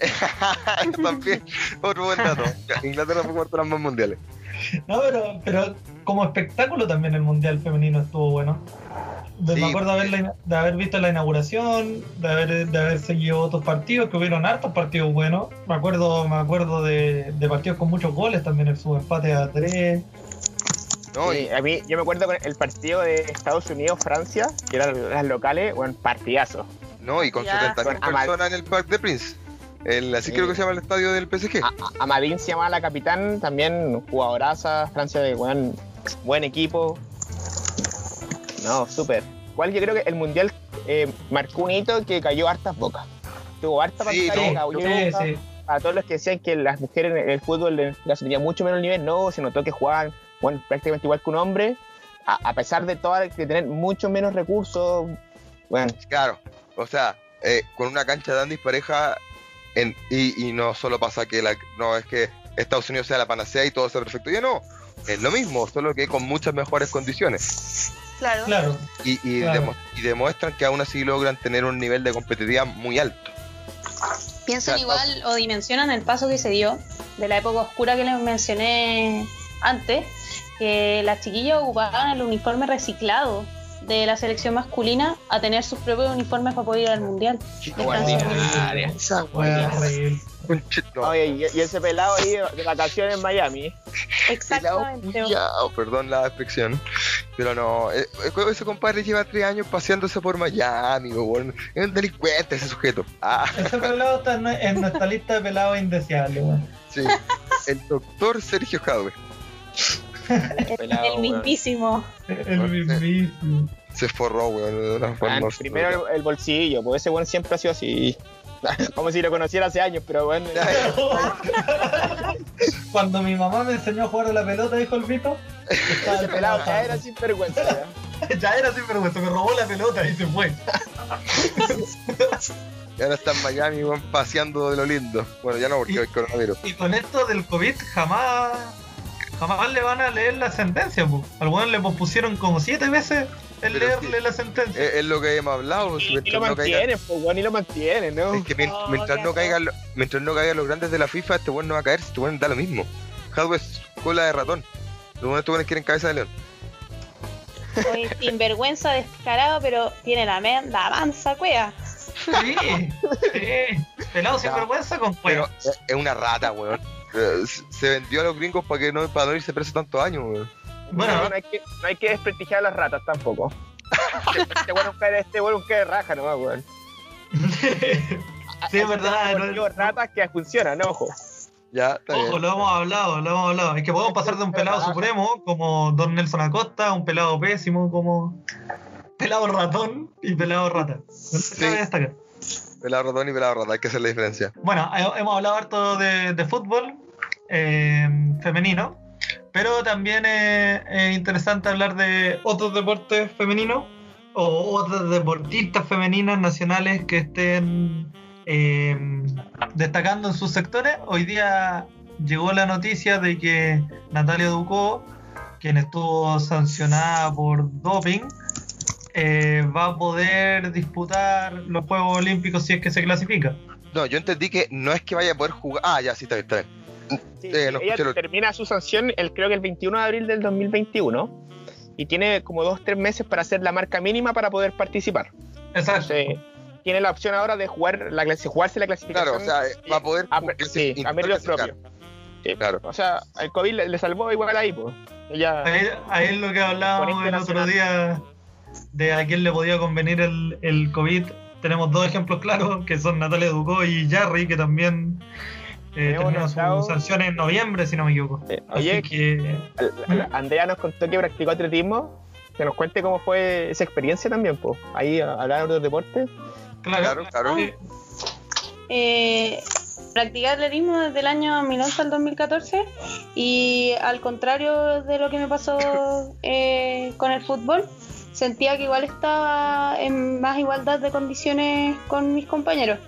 También, otro buen dato. Inglaterra fue cuarto en ambos mundiales. No, pero, pero como espectáculo también el mundial femenino estuvo bueno. De- Sí. Me acuerdo de haber, de haber visto la inauguración, de haber, de haber seguido otros partidos, que hubieron hartos partidos buenos. Me acuerdo, me acuerdo de, de partidos con muchos goles también, el subempate a tres. No, Sí, a mí, yo me acuerdo con el partido de Estados Unidos-Francia, que eran las locales, bueno, partidazo. Y, no, y con Ya. 70.000 Con Amal- personas en el Parc de Prince. El, así Sí. creo que se llama el estadio del PSG. Amadín se llamaba la capitán, también jugadoraza, Francia de buen, buen equipo. No, súper. Igual yo creo que el Mundial eh, marcó un hito que cayó hartas bocas. Tuvo harta Sí, pantalla, no, cayó Sí, boca. sí. a todos los que decían que las mujeres en el fútbol les les tenía mucho menos nivel, no, se notó que jugaban bueno, prácticamente igual que un hombre, a, a pesar de todo, de tener mucho menos recursos. Bueno, Claro, o sea, eh, con una cancha de Andy pareja, en, y, y no solo pasa que la, no es que Estados Unidos sea la panacea y todo sea perfecto, ya no, es lo mismo, solo que con muchas mejores condiciones. Claro. Claro. Y, y, Claro. demo- y demuestran que aún así logran tener un nivel de competitividad muy alto. Piensan igual o dimensionan el paso que se dio de la época oscura que les mencioné antes, que las chiquillas ocupaban el uniforme reciclado de la selección masculina a tener sus propios uniformes para poder ir al mundial. Esa Oye, y, y ese pelado ahí de vacaciones en Miami. pelado Exactamente. perdón la expresión. Pero no, eh, eh, ese compadre lleva tres años paseándose por Miami, weón. Es un delincuente ese sujeto. Ah, Ese pelado está en, en nuestra lista de pelados indeseables, weón. sí. El doctor Sergio Jadwe. Pelado, El weón. mismísimo. El mismísimo. Se forró, weón, Ah, primero el, el bolsillo, porque ese weón siempre ha sido así. Como si lo conociera hace años, pero bueno. Cuando mi mamá me enseñó a jugar a la pelota, dijo el Vito, estaba Ese pelado ya era sin vergüenza. ya. ya era así, pero me robó la pelota y se fue. Y ahora está en Miami, weón, paseando de lo lindo. Bueno, ya no, porque Y- hay coronavirus. Y con esto del COVID jamás jamás le van a leer la sentencia, po. Al weón le pospusieron como siete veces el Pero leerle sí. la sentencia. Es, es lo que hemos hablado. si Y, y lo no caiga- mantienen, pues weón, y lo mantienen, ¿no? Es que Oh, mientras, no caigan, lo- mientras no caigan los grandes de la FIFA, este weón no va a caer, este weón da lo mismo. Hadwe es cola de ratón. Los buenos estos weones quieren cabeza de león. Oye, sinvergüenza descarado, pero tiene la, men- la mansa cueva. Sí, sí. Pelado sin Ya. vergüenza con Pero cueva. es es una rata, weón. Eh, se- vendió a los gringos para que no, para no irse preso tantos años, weón. Bueno, no, hay que, no hay que desprestigiar a las ratas tampoco. Este weón es un cara- este cara de raja nomás, weón. Sí, es verdad, no- ratas que funcionan, ojo. Ya, está Ojo, bien. lo hemos hablado, lo hemos hablado. Es que podemos pasar de un pelado supremo como Don Nelson Acosta a un pelado pésimo como pelado ratón y pelado rata. Destacar. Pelado ratón y pelado rata, hay que hacer la diferencia. Bueno, he- hemos hablado harto de, fútbol eh, femenino, pero también es, es interesante hablar de otros deportes femeninos o otras deportistas femeninas nacionales que estén eh, destacando en sus sectores. Hoy día llegó la noticia de que Natalia Ducó, quien estuvo sancionada por doping, eh, va a poder disputar los Juegos Olímpicos si es que se clasifica. No, yo entendí que no es que vaya a poder jugar. Ah, ya, sí, está bien, está bien. Sí, Eh, no ella lo- termina su sanción, el, creo que el 21 de abril del 2021. Y tiene como dos, tres meses para hacer la marca mínima para poder participar. Exacto. Entonces, tiene la opción ahora de jugar la, jugarse la clasificación. Claro, o sea, va a poder. a, sí, a propios. Sí, Claro. O sea, el COVID le, le salvó igual ahí, pues. Ella, Ahí, ahí es lo que hablábamos Ponente el otro día de a quién le podía convenir el, el COVID. Tenemos dos ejemplos claros, que son Natalia Ducó y Jarry, que también eh, Tenemos terminó notado- su sanción en noviembre, si no me equivoco. eh, Así oye, que, la- Andrea nos contó que practicó atletismo. Que nos cuente cómo fue esa experiencia también, pues. Ahí a- hablar de otros deportes. claro, Claro, claro. sí, Eh, practiqué atletismo desde el año 2011 al 2014 y al contrario de lo que me pasó eh, con el fútbol, sentía que igual estaba en más igualdad de condiciones con mis compañeros.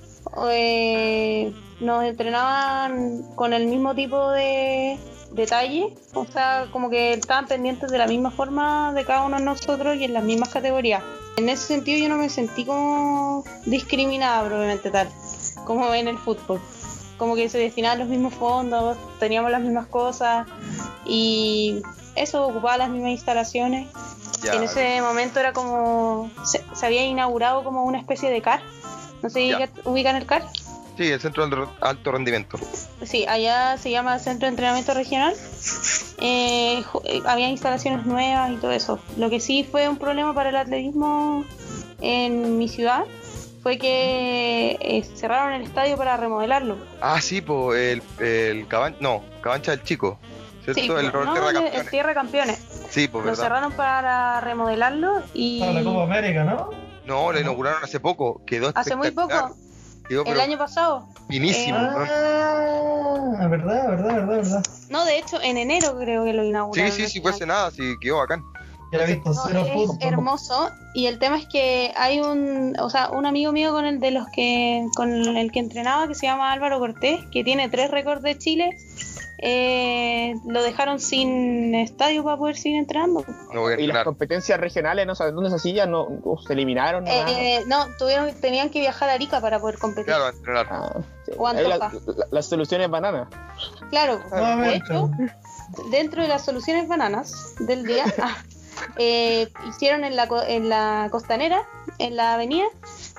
Eh, nos entrenaban con el mismo tipo de detalle, o sea, como que estaban pendientes de la misma forma de cada uno de nosotros y en las mismas categorías. En ese sentido yo no me sentí como discriminada probablemente tal como en el fútbol. Como que se destinaban los mismos fondos, teníamos las mismas cosas y eso ocupaba las mismas instalaciones. Ya, en ese momento era como. Se, se había inaugurado como una especie de CAR. No sé si ubican el CAR. Sí, el centro de alto rendimiento. Sí, allá se llama Centro de Entrenamiento Regional. Eh, eh, había instalaciones nuevas y todo eso. Lo que sí fue un problema para el atletismo en mi ciudad fue que eh, cerraron el estadio para remodelarlo. Ah, sí, pues el, el caban... no, Cabancha del Chico. ¿Cierto? Sí, el no, Tierra el- el Campeones. Tierra Campeones. Sí, pues Lo verdad. cerraron para remodelarlo y para la Copa América, ¿no? No, lo inauguraron hace poco. Quedó hace muy poco, Quedó el año pasado. finísimo. eh, ¿no? Ah, verdad, verdad, verdad, verdad. No, de hecho, en enero creo que lo Sí, inauguraron. sí, sí, fue hace nada, sí, quedó bacán. Ya he visto No, cero es fútbol. hermoso y el tema es que hay un, o sea, un amigo mío con el de los que con el que entrenaba que se llama Álvaro Cortés, que tiene tres récords de Chile, eh, lo dejaron sin estadio para poder seguir entrenando. No Y las competencias regionales, no sabes dónde se hacían, no, se eliminaron. nada. Eh, no, tuvieron, tenían que viajar a Arica para poder competir. Claro, entrenar. Ah, sí. o Ahí la, Antofa. la- la solución es banana. Claro, de Nuevamente. hecho, dentro de las soluciones bananas del día, ah, eh, hicieron en la, co- en la costanera, en la avenida,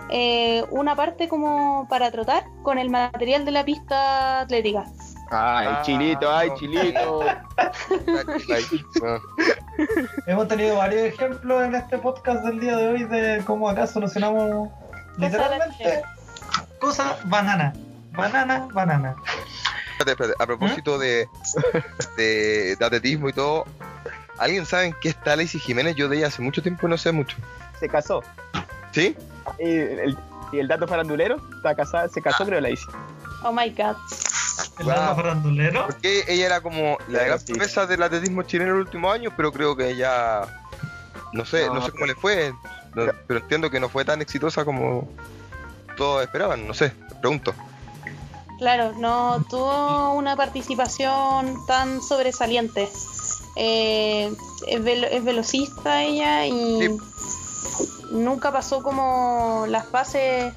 eh, una parte como para trotar con el material de la pista atlética. Ay, Ah, chilito, ay, no. chilito. Hemos tenido varios ejemplos en este podcast del día de hoy de cómo acá solucionamos literalmente cosas banana. Banana, banana. espérate, espérate. A propósito de, de, de atletismo y todo, ¿alguien sabe en qué está Lacey Jiménez? Yo de ella hace mucho tiempo y no sé mucho. Se casó. ¿Sí? Y el, el dato farandulero, está casada, se casó, creo, la hice. Oh my god. El Wow. alma farandulero. Porque ella era como la gran sí. promesa del atletismo chileno en los últimos años, pero creo que ella. No sé, no, No, sé cómo le fue, no- pero entiendo que no fue tan exitosa como todos esperaban, no sé, pregunto. Claro, no tuvo una participación tan sobresaliente. Eh, es, velo- es velocista ella y Sí. nunca pasó como las fases,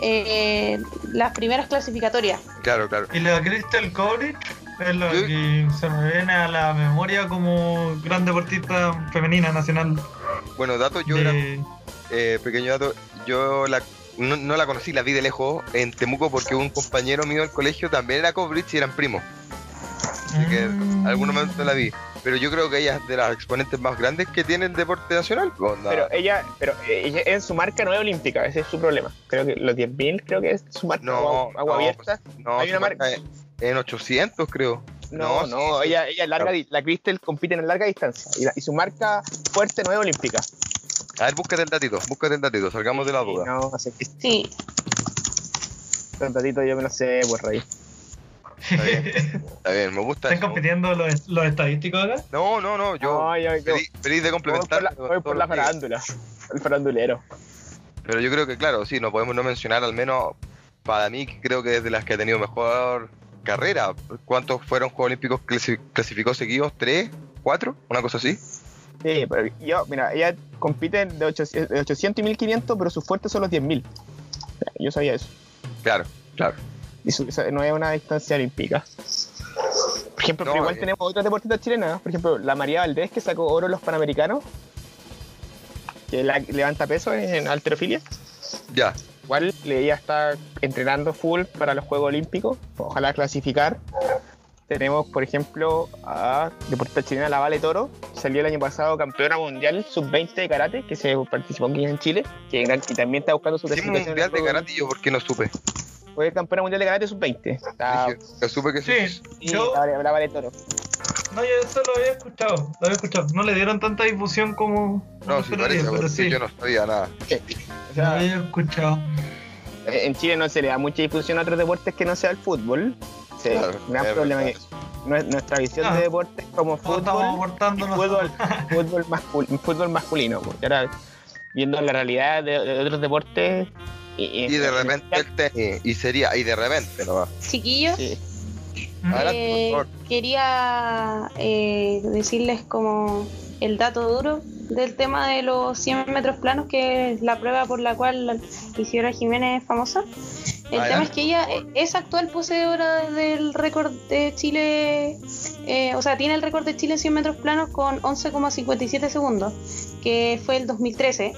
eh, las primeras clasificatorias. Claro, claro. Y la Crystal Courage es lo Sí. que se me viene a la memoria como gran deportista femenina nacional. Bueno, dato, yo era eh, pequeño dato, yo la, no, no la conocí, la vi de lejos en Temuco porque un compañero mío del colegio también era Cobrich y eran primos. Así que en Mm. algún momento la vi. Pero yo creo que ella es de las exponentes más grandes que tiene el deporte nacional. Onda. Pero ella, pero ella en su marca no es olímpica, ese es su problema. Creo que los 10.000 creo que es su marca, No, agua, agua no, abierta. no, hay una marca en 800 creo. No, no, no, sí, ella, ella larga, di- la Crystal compite en larga distancia y, la- y su marca fuerte no es olímpica. A ver, búscate el datito, búscate el datito, salgamos de la duda. No, hace que Sí, un ratito yo me lo sé por rey. Está bien, está bien, me gusta ¿Están eso. compitiendo los, los estadísticos acá? No, no, no, yo No, yo- yo- feliz, feliz de Voy complementar. por la, todo voy por la que- farándula, el farandulero. Pero yo creo que, claro, sí, no podemos no mencionar, al menos para mí, que creo que es de las que ha tenido mejor carrera. ¿Cuántos fueron Juegos Olímpicos clasi- clasificó seguidos? ¿Tres? ¿Cuatro? ¿Una cosa así? Sí, pero yo, mira, ella compite de 800, de 800 y 1500, pero sus fuertes son los 10.000. O sea, Yo sabía eso. Claro, claro. No es una distancia olímpica. Por ejemplo, No, pero igual eh. tenemos otras deportistas chilenas. Por ejemplo, la María Valdés, que sacó oro en los Panamericanos. Que la- levanta peso en alterofilia. Ya. Igual ella está entrenando full para los Juegos Olímpicos. Ojalá clasificar. Tenemos, por ejemplo, a deportista chilena, la Vale Toro. Salió el año pasado campeona mundial sub-20 de karate, que se participó aquí en Chile. Que y también está buscando su clasificación. mundial de karate yo, ¿por qué no supe? Fue campeona mundial de karate sub-20. Está, que supe que sí. Sí, sí, yo, la Vale Toro. no, yo eso lo había escuchado, lo había escuchado. No le dieron tanta difusión como, No, sí parece, pero porque sí, yo no sabía nada. O lo había escuchado. Eh, En Chile no se le da mucha difusión a otros deportes que no sea el fútbol. Sí, Claro, gran es problema verdad que nue- nuestra visión de deportes como fútbol, y fútbol, fútbol, mascul- fútbol masculino. porque ahora viendo la realidad de, de otros deportes y, Y de repente el tenis, y sería, y de repente, chiquillos, sí, Adelante, eh, por favor. quería eh, decirles como el dato duro del tema de los 100 metros planos, que es la prueba por la cual Isidora Jiménez es famosa. El Adelante, tema es que ella es actual poseedora del récord de Chile, eh, o sea, tiene el récord de Chile en 100 metros planos con 11,57 segundos, que fue el 2013.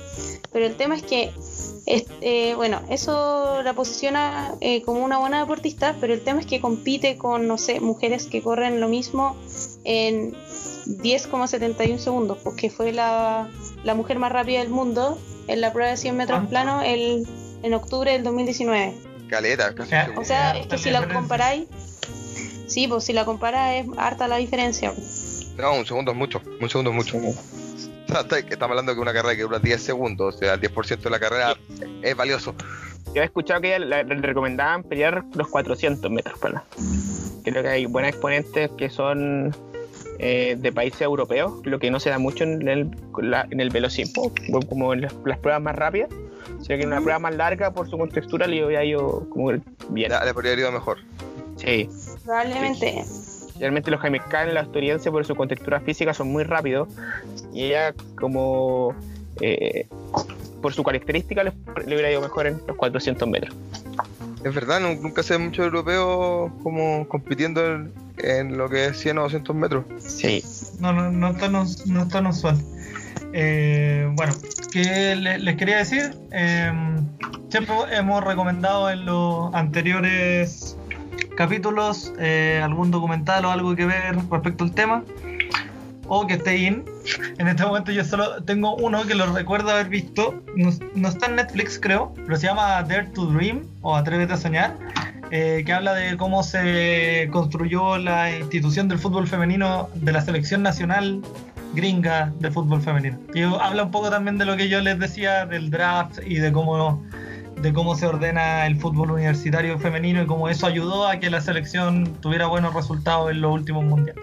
Pero el tema es que, es- eh, bueno, eso la posiciona eh, como una buena deportista, pero el tema es que compite con, no sé, mujeres que corren lo mismo en 10,71 segundos, porque fue la, la mujer más rápida del mundo en la prueba de 100 metros ¿Cuánto? planos el, en octubre del 2019. Caleta, casi. O sea, es que si la comparáis, sí, pues si la comparas es harta la diferencia. No, un segundo es mucho, un segundo es mucho. estamos hablando de una carrera que dura 10 segundos, o sea, el 10% de la carrera es valioso. Yo he escuchado que ella le, recomendaban pelear los 400 metros. Creo que hay buenos exponentes que son eh, de países europeos, lo que no se da mucho en el, la- en el velocismo, como en las, las pruebas más rápidas. Sino que en una prueba más larga, por su contextura, le iba yo como bien. Le podría haber ido mejor. Sí. Probablemente. Realmente los Jaime en la estadounidense por su contextura física son muy rápidos y ella como eh, por su característica le, le hubiera ido mejor en los 400 metros. Es verdad, nu- nunca se ve muchos europeos como compitiendo en, en lo que es 100 o 200 metros. Sí. No, no, no tan, no tan usual. Eh, bueno, ¿qué le- les quería decir? Eh, siempre hemos recomendado en los anteriores capítulos eh, algún documental o algo que ver respecto al tema o que esté in. En este momento yo solo tengo uno que lo recuerdo haber visto. No, no está en Netflix, creo, pero se llama Dare to Dream o Atrévete a Soñar. eh, que habla de cómo se construyó la institución del fútbol femenino de la selección nacional gringa de fútbol femenino. Y habla un poco también de lo que yo les decía del draft y de cómo de cómo se ordena el fútbol universitario femenino y cómo eso ayudó a que la selección tuviera buenos resultados en los últimos mundiales.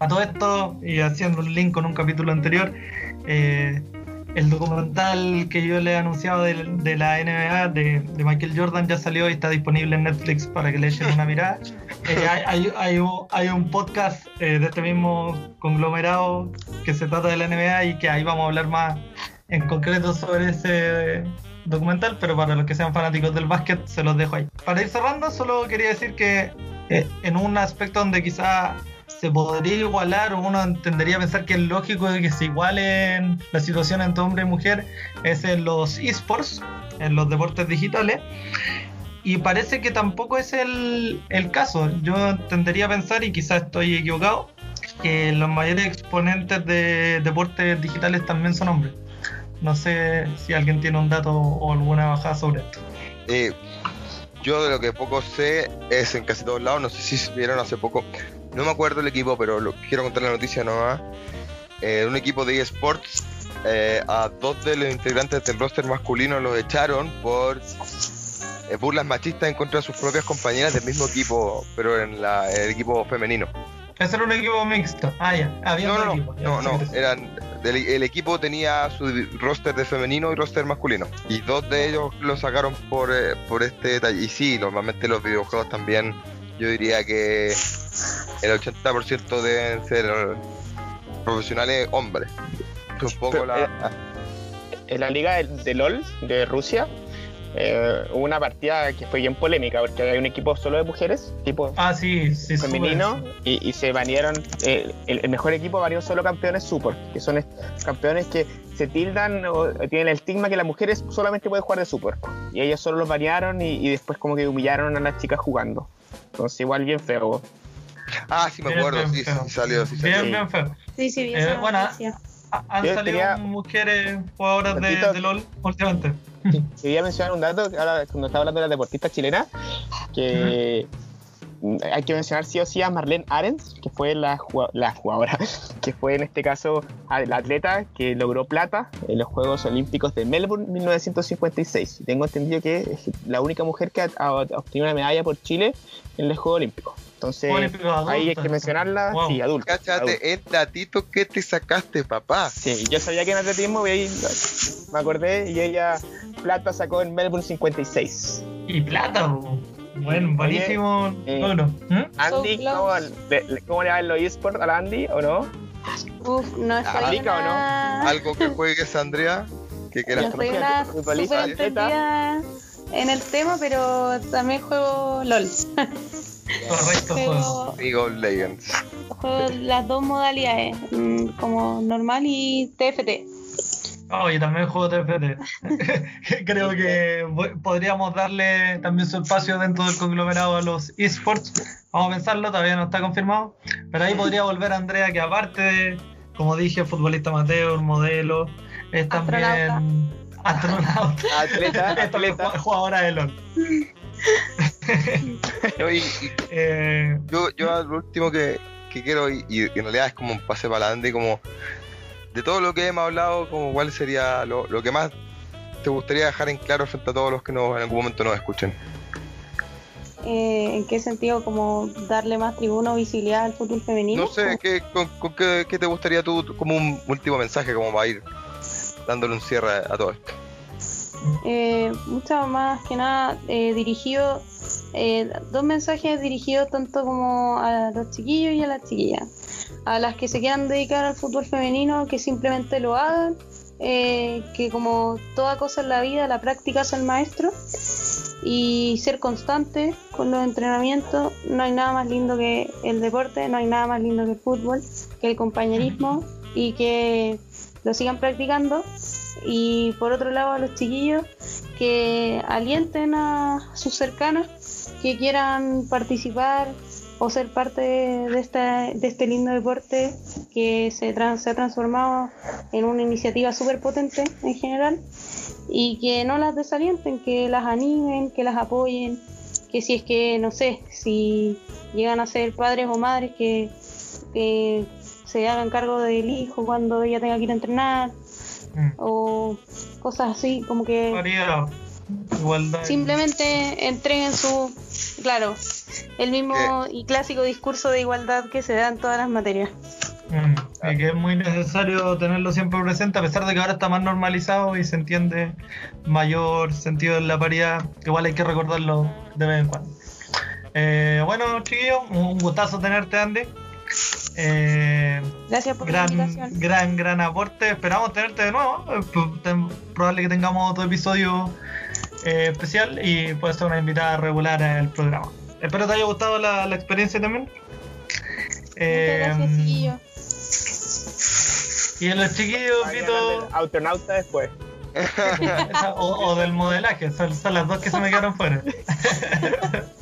A todo esto, y haciendo un link con un capítulo anterior, eh, el documental que yo le he anunciado de, de la NBA de, de Michael Jordan ya salió y está disponible en Netflix para que le echen una mirada. Eh, hay, hay- hay un, podcast eh, de este mismo conglomerado que se trata de la NBA y que ahí vamos a hablar más en concreto sobre ese documental, pero para los que sean fanáticos del básquet se los dejo ahí. Para ir cerrando, solo quería decir que eh, en un aspecto donde quizá se podría igualar o uno entendería pensar que es lógico de que se igualen la situación entre hombre y mujer es en los esports, en los deportes digitales. Y parece que tampoco es el, el caso. Yo tendería a pensar, y quizás estoy equivocado, que los mayores exponentes de deportes digitales también son hombres. No sé si alguien tiene un dato o alguna bajada sobre esto. Eh, yo de lo que poco sé es en casi todos lados, no sé si vieron hace poco, no me acuerdo el equipo, pero lo, quiero contar la noticia nomás. Eh, un equipo de eSports, eh, a dos de los integrantes del roster masculino los echaron por eh, burlas machistas en contra de sus propias compañeras del mismo equipo, pero en la- el equipo femenino. Ese era un equipo mixto. Ah, ya. Había No, no. Ya, no, no, eran, el equipo tenía su roster de femenino y roster masculino. Y dos de ellos lo sacaron por, eh, por este detalle. Y sí, normalmente los videojuegos también, yo diría que el 80% deben ser profesionales hombres. Un poco Pero, la... eh, En la liga de, de LOL de Rusia eh, hubo una partida que fue bien polémica porque hay un equipo solo de mujeres, tipo Ah, sí, sí. femenino, y, y se banearon. eh, el, el mejor equipo varió solo campeones support, que son campeones que se tildan o tienen el estigma que las mujeres solamente pueden jugar de support. Y ellos solo los banearon y, y después como que humillaron a las chicas jugando. Entonces igual bien feo. Ah, sí me Bien, acuerdo, bien sí, sí salió, sí salió. Bien, bien feo. Sí, sí, vi Eh, bueno, Han Yo salido mujeres jugadoras de, de LOL últimamente. Quería mencionar un dato, ahora cuando estaba hablando de la deportista chilena, que hay que mencionar sí o sí a Marlene Arens, que fue la, la jugadora, que fue en este caso la atleta que logró plata en los Juegos Olímpicos de Melbourne 1956. Y tengo entendido que es la única mujer que ha obtenido una medalla por Chile en los Juegos Olímpicos. Entonces, ahí hay que mencionarla, Wow. sí, adulta. Cáchate el datito que te sacaste, papá. Sí, yo sabía que en atletismo, y ahí me acordé, y ella plata sacó en Melbourne 56. Y plata. Bueno, buenísimo eh, logro. ¿Mm? Andy, So ¿cómo, le, le- cómo le va en los eSports a la Andy o no? Uf, no estoy ¿Aplica o no? Algo que juegues, Andrea, que quieras estoy conocer. una entendida en el tema, pero también juego LOL. Correcto, juego. Juego, League of Legends. juego las dos modalidades, mm, como normal y TFT. Oh, yo también juego TFT. Creo que podríamos darle también su espacio dentro del conglomerado a los esports. Vamos a pensarlo, todavía no está confirmado. Pero ahí podría volver Andrea, que aparte de, como dije, futbolista amateur, modelo, es también astronauta. Atleta, Es también atleta. ju- jugadora de LOL. No, y- y Eh, yo, yo lo último que, que quiero, y, y en realidad es como un pase para adelante, como de todo lo que hemos hablado, como cuál sería lo, lo que más te gustaría dejar en claro frente a todos los que nos, en algún momento nos escuchen. Eh, ¿En qué sentido? Como darle más tribuna o visibilidad al fútbol femenino. No sé, ¿qué, con, con qué, qué te gustaría tú como un último mensaje, como para ir dándole un cierre a todo esto? Eh, mucho más que nada eh, dirigido, eh, dos mensajes dirigidos tanto como a los chiquillos y a las chiquillas. A las que se quieran dedicar al fútbol femenino, que simplemente lo hagan, eh, que como toda cosa en la vida, la práctica es el maestro. y ser constante con los entrenamientos. No hay nada más lindo que el deporte, no hay nada más lindo que el fútbol, que el compañerismo y que lo sigan practicando. Y por otro lado a los chiquillos que alienten a sus cercanos que quieran participar o ser parte de, esta, de este lindo deporte que se, tran- se ha transformado en una iniciativa súper potente en general y que no las desalienten, que las animen, que las apoyen, que si es que, no sé, si llegan a ser padres o madres que, que se hagan cargo del hijo cuando ella tenga que ir a entrenar Mm. o cosas así, como que Variedad, igualdad. simplemente entreguen su, claro, el mismo y clásico discurso de igualdad que se da en todas las materias. Mm, y que es muy necesario tenerlo siempre presente, a pesar de que ahora está más normalizado y se entiende mayor sentido de la paridad, igual hay que recordarlo de vez en cuando. Eh, bueno, chiquillos, un gustazo tenerte, Andy. Eh, Gracias por la gran, invitación. gran, gran aporte. Esperamos tenerte de nuevo. Eh, probable que tengamos otro episodio eh, especial y puedes ser una invitada regular al programa. Espero te haya gustado la, la experiencia también. Gracias, Eh, chiquillos. Y en los chiquillos, del Astronauta después. o, o del modelaje, son, son las dos que se me quedaron fuera.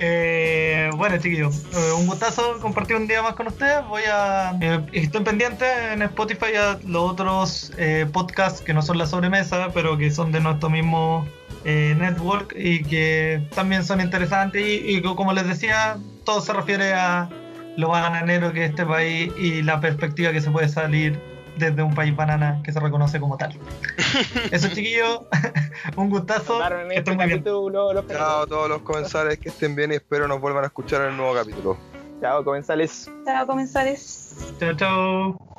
Eh, bueno, chiquillos, eh, un gustazo compartir un día más con ustedes. Voy a. eh, estén pendientes en Spotify a los otros podcasts que no son la sobremesa, pero que son de nuestro mismo network y que también son interesantes. Y, y como les decía, todo se refiere a lo bananero que es este país y la perspectiva que se puede salir desde un país banana que se reconoce como tal. Eso, chiquillos, un gustazo. Que este estén muy bien. capítulo los Chao a todos los comensales que estén bien y espero nos vuelvan a escuchar en el nuevo capítulo. Chao, comensales. Chao, comensales. Chao, chao.